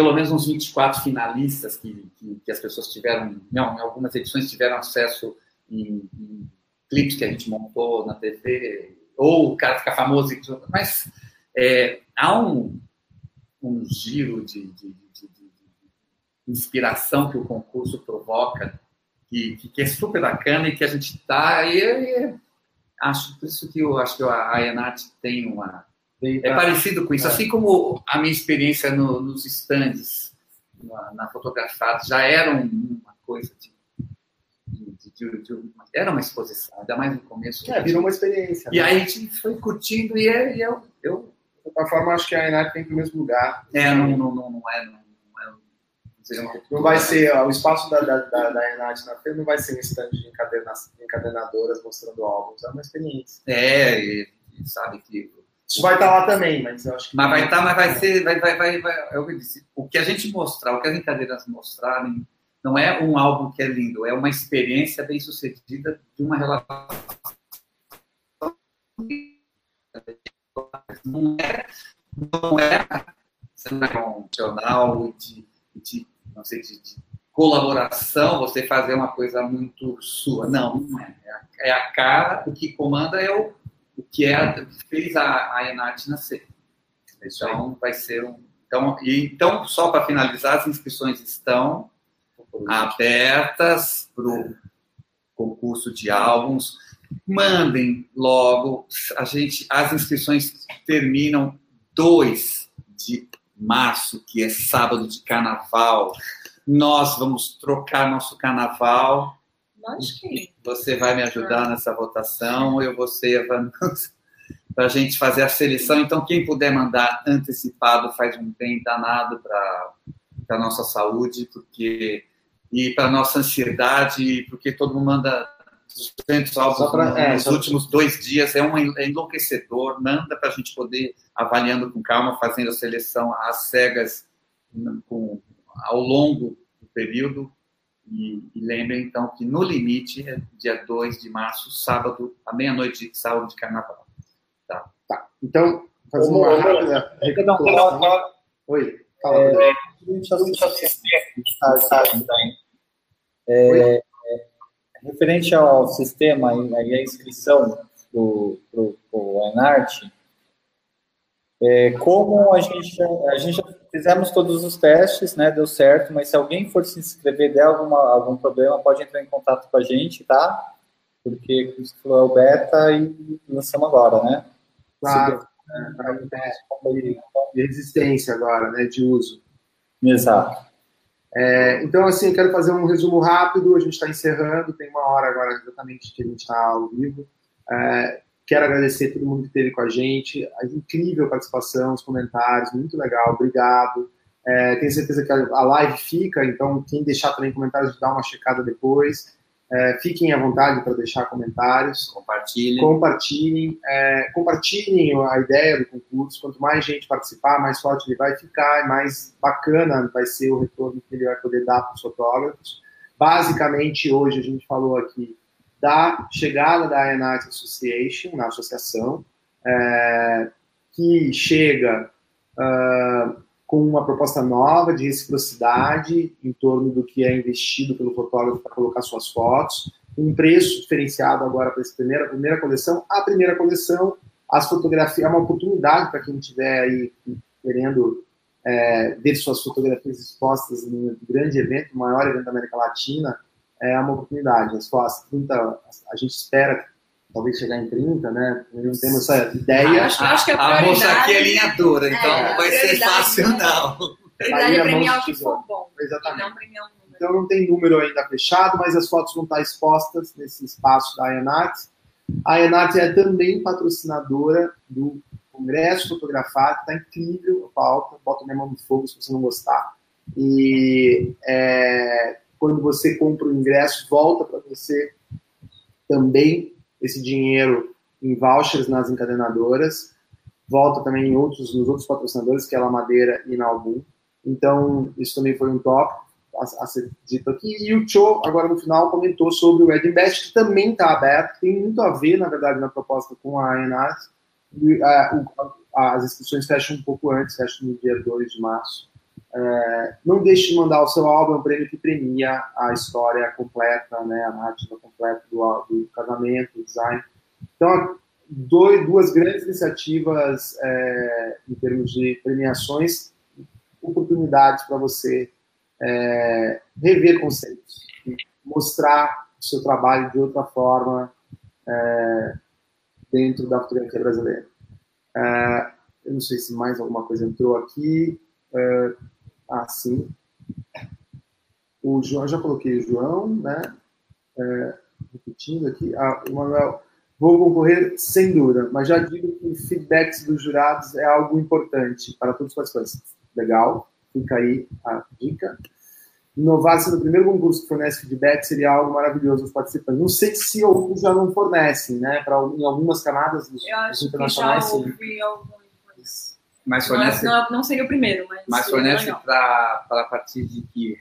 pelo menos uns 24 finalistas que, que, que as pessoas tiveram, não, em algumas edições tiveram acesso em, em clipes que a gente montou na TV, ou o cara fica famoso, mas é, há um, um giro de, de inspiração que o concurso provoca, que, que, é super bacana e que a gente está. E, acho por isso que eu acho que a Enat tem uma. É parecido com isso, é. assim como a minha experiência no, nos stands, na, na fotografada, já era uma coisa de, de, de, de, uma, era uma exposição, ainda mais no começo. É, virou uma experiência. E né? aí a gente foi curtindo e, é, e eu, eu. De qualquer forma, acho que a Enat tem para o mesmo lugar. É, não, não, não, não é. Não, não vai ser, ó, o espaço da, da, da, da na feira não vai ser um stand de encadena, encadenadoras mostrando álbuns, é uma experiência. É, e, e sabe que. Isso vai estar lá também, mas eu acho que. Mas vai estar, mas vai ser. Vai, vai, vai, vai, eu disse, o que a gente mostrar, o que as encadeiras mostrarem, não é um álbum que é lindo, é uma experiência bem sucedida de uma relação. Não é, não é, é um jornal de, de não sei, de, de colaboração, você fazer uma coisa muito sua. Não, não é. É a cara, o que comanda é o, o que é fez a, a Enat nascer. Então, vai ser um. Então, e, então só para finalizar, as inscrições estão abertas para o concurso de álbuns. Mandem logo. A gente, as inscrições terminam 2 de março, que é sábado de carnaval. Nós vamos trocar nosso carnaval. Nós que. Você vai me ajudar nessa votação, eu vou ser para a gente fazer a seleção. Então, quem puder mandar antecipado faz um bem danado para a nossa saúde, porque e para nossa ansiedade, porque todo mundo manda 200 álbuns pra, é, nos últimos dois dias, é um é enlouquecedor, manda para a gente poder avaliando com calma, fazendo a seleção às cegas com, ao longo do período. E, e lembrem, então, que no limite é dia 2 de março, sábado, à meia-noite, sábado de carnaval. Tá. tá. Então, fazer uma rápida recapitulação. Oi, fala. É, é, referente ao sistema e a inscrição do, do, do Enart, é, como a gente, a gente já fizemos todos os testes, né, deu certo, mas se alguém for se inscrever der alguma, algum problema, pode entrar em contato com a gente, tá? Porque, como você falou, é o beta e lançamos agora, né? Claro, de resistência agora, né, de uso. Exato. É, então, assim, quero fazer um resumo rápido, a gente está encerrando, tem uma hora agora exatamente que a gente está ao vivo. É, Quero agradecer todo mundo que esteve com a gente, a incrível participação, os comentários, muito legal, obrigado. É, tenho certeza que a live fica, então quem deixar também comentários, dá uma checada depois. É, fiquem à vontade para deixar comentários. Compartilhem. Compartilhem. É, compartilhem a ideia do concurso. Quanto mais gente participar, mais forte ele vai ficar, mais bacana vai ser o retorno que ele vai poder dar para os fotógrafos. Basicamente, hoje a gente falou aqui da chegada da Enart Association, na associação, é, que chega uh, com uma proposta nova de reciprocidade em torno do que é investido pelo fotógrafo para colocar suas fotos, um preço diferenciado agora para essa primeira, primeira coleção. A primeira coleção, as fotografias, é uma oportunidade para quem estiver aí querendo é, ver suas fotografias expostas num grande evento, o maior evento da América Latina, é uma oportunidade. As, as 30, a gente espera talvez chegar em 30, né? Não temos essa ideia. Acho, acho que a, a moça aqui é linhadora, então é, não vai ser fácil, não. Prioridade é premiar o que for bom. Exatamente. Não um. Então não tem número ainda fechado, mas as fotos vão estar expostas nesse espaço da Ayanat. A Ayanat é também patrocinadora do Congresso Fotografado, está incrível a pauta, bota minha mão no fogo se você não gostar. E é, quando você compra o ingresso, volta para você também esse dinheiro em vouchers nas encadenadoras, volta também em outros, nos outros patrocinadores, que é a Madeira e na Album. Então, isso também foi um top a, a, ser dito aqui. E o Cho, agora no final, comentou sobre o Edinbest, que também está aberto, tem muito a ver, na verdade, na proposta com a Enart. As inscrições fecham um pouco antes, fecham no dia 2 de março. É, não deixe de mandar o seu álbum, é um prêmio que premia a história completa, né, a narrativa completa do, do casamento, do design. Então, dois, duas grandes iniciativas é, em termos de premiações, oportunidades para você é, rever conceitos, mostrar o seu trabalho de outra forma é, dentro da fotografia brasileira. É, eu não sei se mais alguma coisa entrou aqui. É, assim. O João, já coloquei o João, né? É, repetindo aqui. Ah, o Manuel, vou concorrer sem dúvida, mas já digo que feedbacks dos jurados é algo importante para todos os participantes. Legal, fica aí a dica. Inovar-se no primeiro concurso que fornece feedback seria algo maravilhoso aos participantes. Não sei se outros já não fornecem, né? Para em algumas camadas dos, dos internacionais. Eu acho que já ouvi alguns mas fornece. Não, não, seria o primeiro, mas. Mas fornece para a partir de que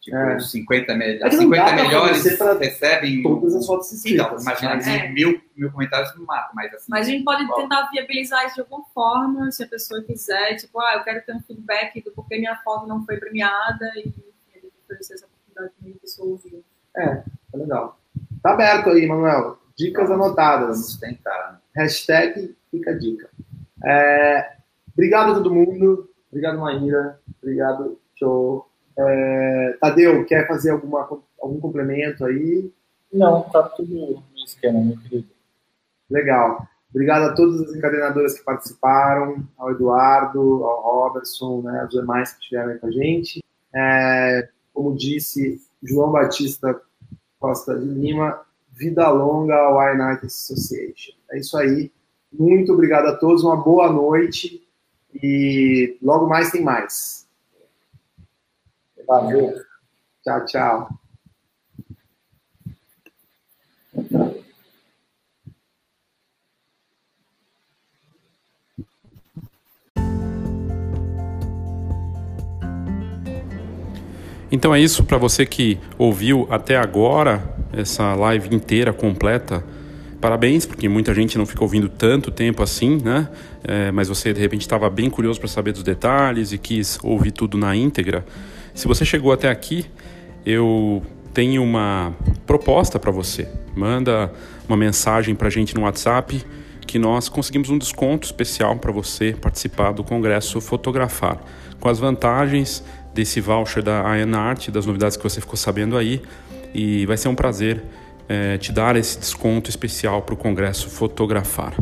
Tipo, é. 50, me... as 50 melhores recebem. Todas as fotos inscritas. Então, imagina, é. mil, mil comentários no mato, mas assim. Mas a gente pode tentar viabilizar isso de alguma forma, se a pessoa quiser, tipo, ah, eu quero ter um feedback do porquê minha foto não foi premiada e ele oferecer essa oportunidade para quem pessoa ouvir. É, tá legal. Tá aberto aí, Manuel. Dicas anotadas. Sustentar. Hashtag fica a dica. É, obrigado a todo mundo. Obrigado, Maíra. Obrigado, Show. É, Tadeu, quer fazer alguma, algum complemento aí? Não, tá tudo no esquema, meu querido. Legal. Obrigado a todas as encadenadoras que participaram, ao Eduardo, ao Robertson, né, aos demais que estiveram aí com a gente. É, como disse João Batista Costa de Lima, vida longa ao United Association. É isso aí. Muito obrigado a todos, uma boa noite e logo mais tem mais. Valeu. Tchau, tchau. Então é isso para você que ouviu até agora essa live inteira completa. Parabéns, porque muita gente não ficou ouvindo tanto tempo assim, né? É, mas você de repente estava bem curioso para saber dos detalhes e quis ouvir tudo na íntegra. Se você chegou até aqui, eu tenho uma proposta para você. Manda uma mensagem para a gente no WhatsApp que nós conseguimos um desconto especial para você participar do Congresso Fotografar, com as vantagens desse voucher da Ian Art, das novidades que você ficou sabendo aí. E vai ser um prazer é, te dar esse desconto especial para o Congresso Fotografar.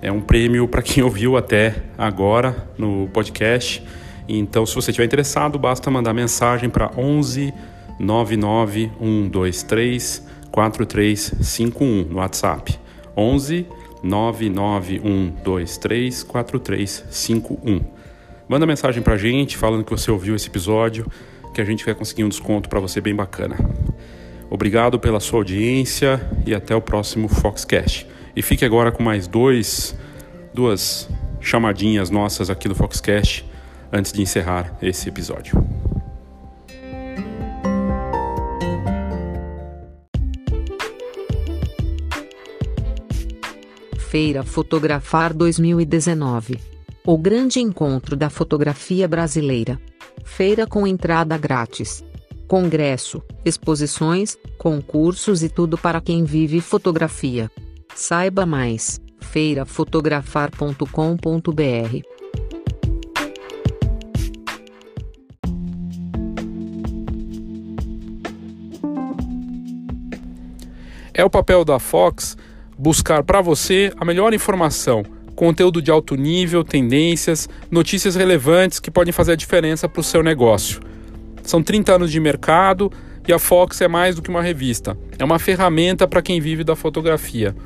É um prêmio para quem ouviu até agora no podcast. Então, se você estiver interessado, basta mandar mensagem para 11 99 123 4351 no WhatsApp. 11 99123 4351. Manda mensagem pra gente falando que você ouviu esse episódio, que a gente vai conseguir um desconto para você bem bacana. Obrigado pela sua audiência e até o próximo Foxcast. E fique agora com mais dois, duas chamadinhas nossas aqui do Foxcast antes de encerrar esse episódio. Feira Fotografar 2019. O grande encontro da fotografia brasileira. Feira com entrada grátis. Congresso, exposições, concursos e tudo para quem vive fotografia. Saiba mais: feirafotografar.com.br. É o papel da Fox buscar para você a melhor informação, conteúdo de alto nível, tendências, notícias relevantes que podem fazer a diferença para o seu negócio. São 30 anos de mercado e a Fox é mais do que uma revista, é uma ferramenta para quem vive da fotografia.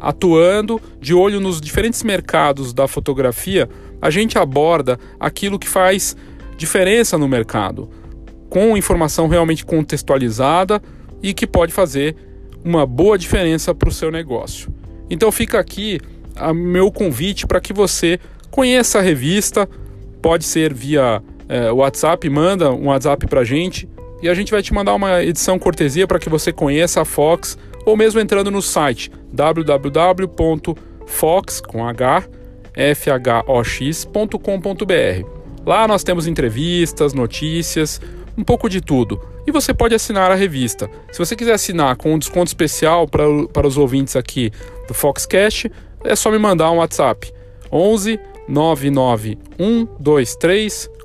Atuando de olho nos diferentes mercados da fotografia, a gente aborda aquilo que faz diferença no mercado, com informação realmente contextualizada e que pode fazer uma boa diferença para o seu negócio. Então fica aqui o meu convite para que você conheça a revista, pode ser via é, WhatsApp, manda um WhatsApp para a gente e a gente vai te mandar uma edição cortesia para que você conheça a Fox ou mesmo entrando no site www.fox com h fhox.com.br. Lá nós temos entrevistas, notícias, um pouco de tudo. E você pode assinar a revista. Se você quiser assinar com um desconto especial para, para os ouvintes aqui do Foxcast, é só me mandar um WhatsApp. 11 99 123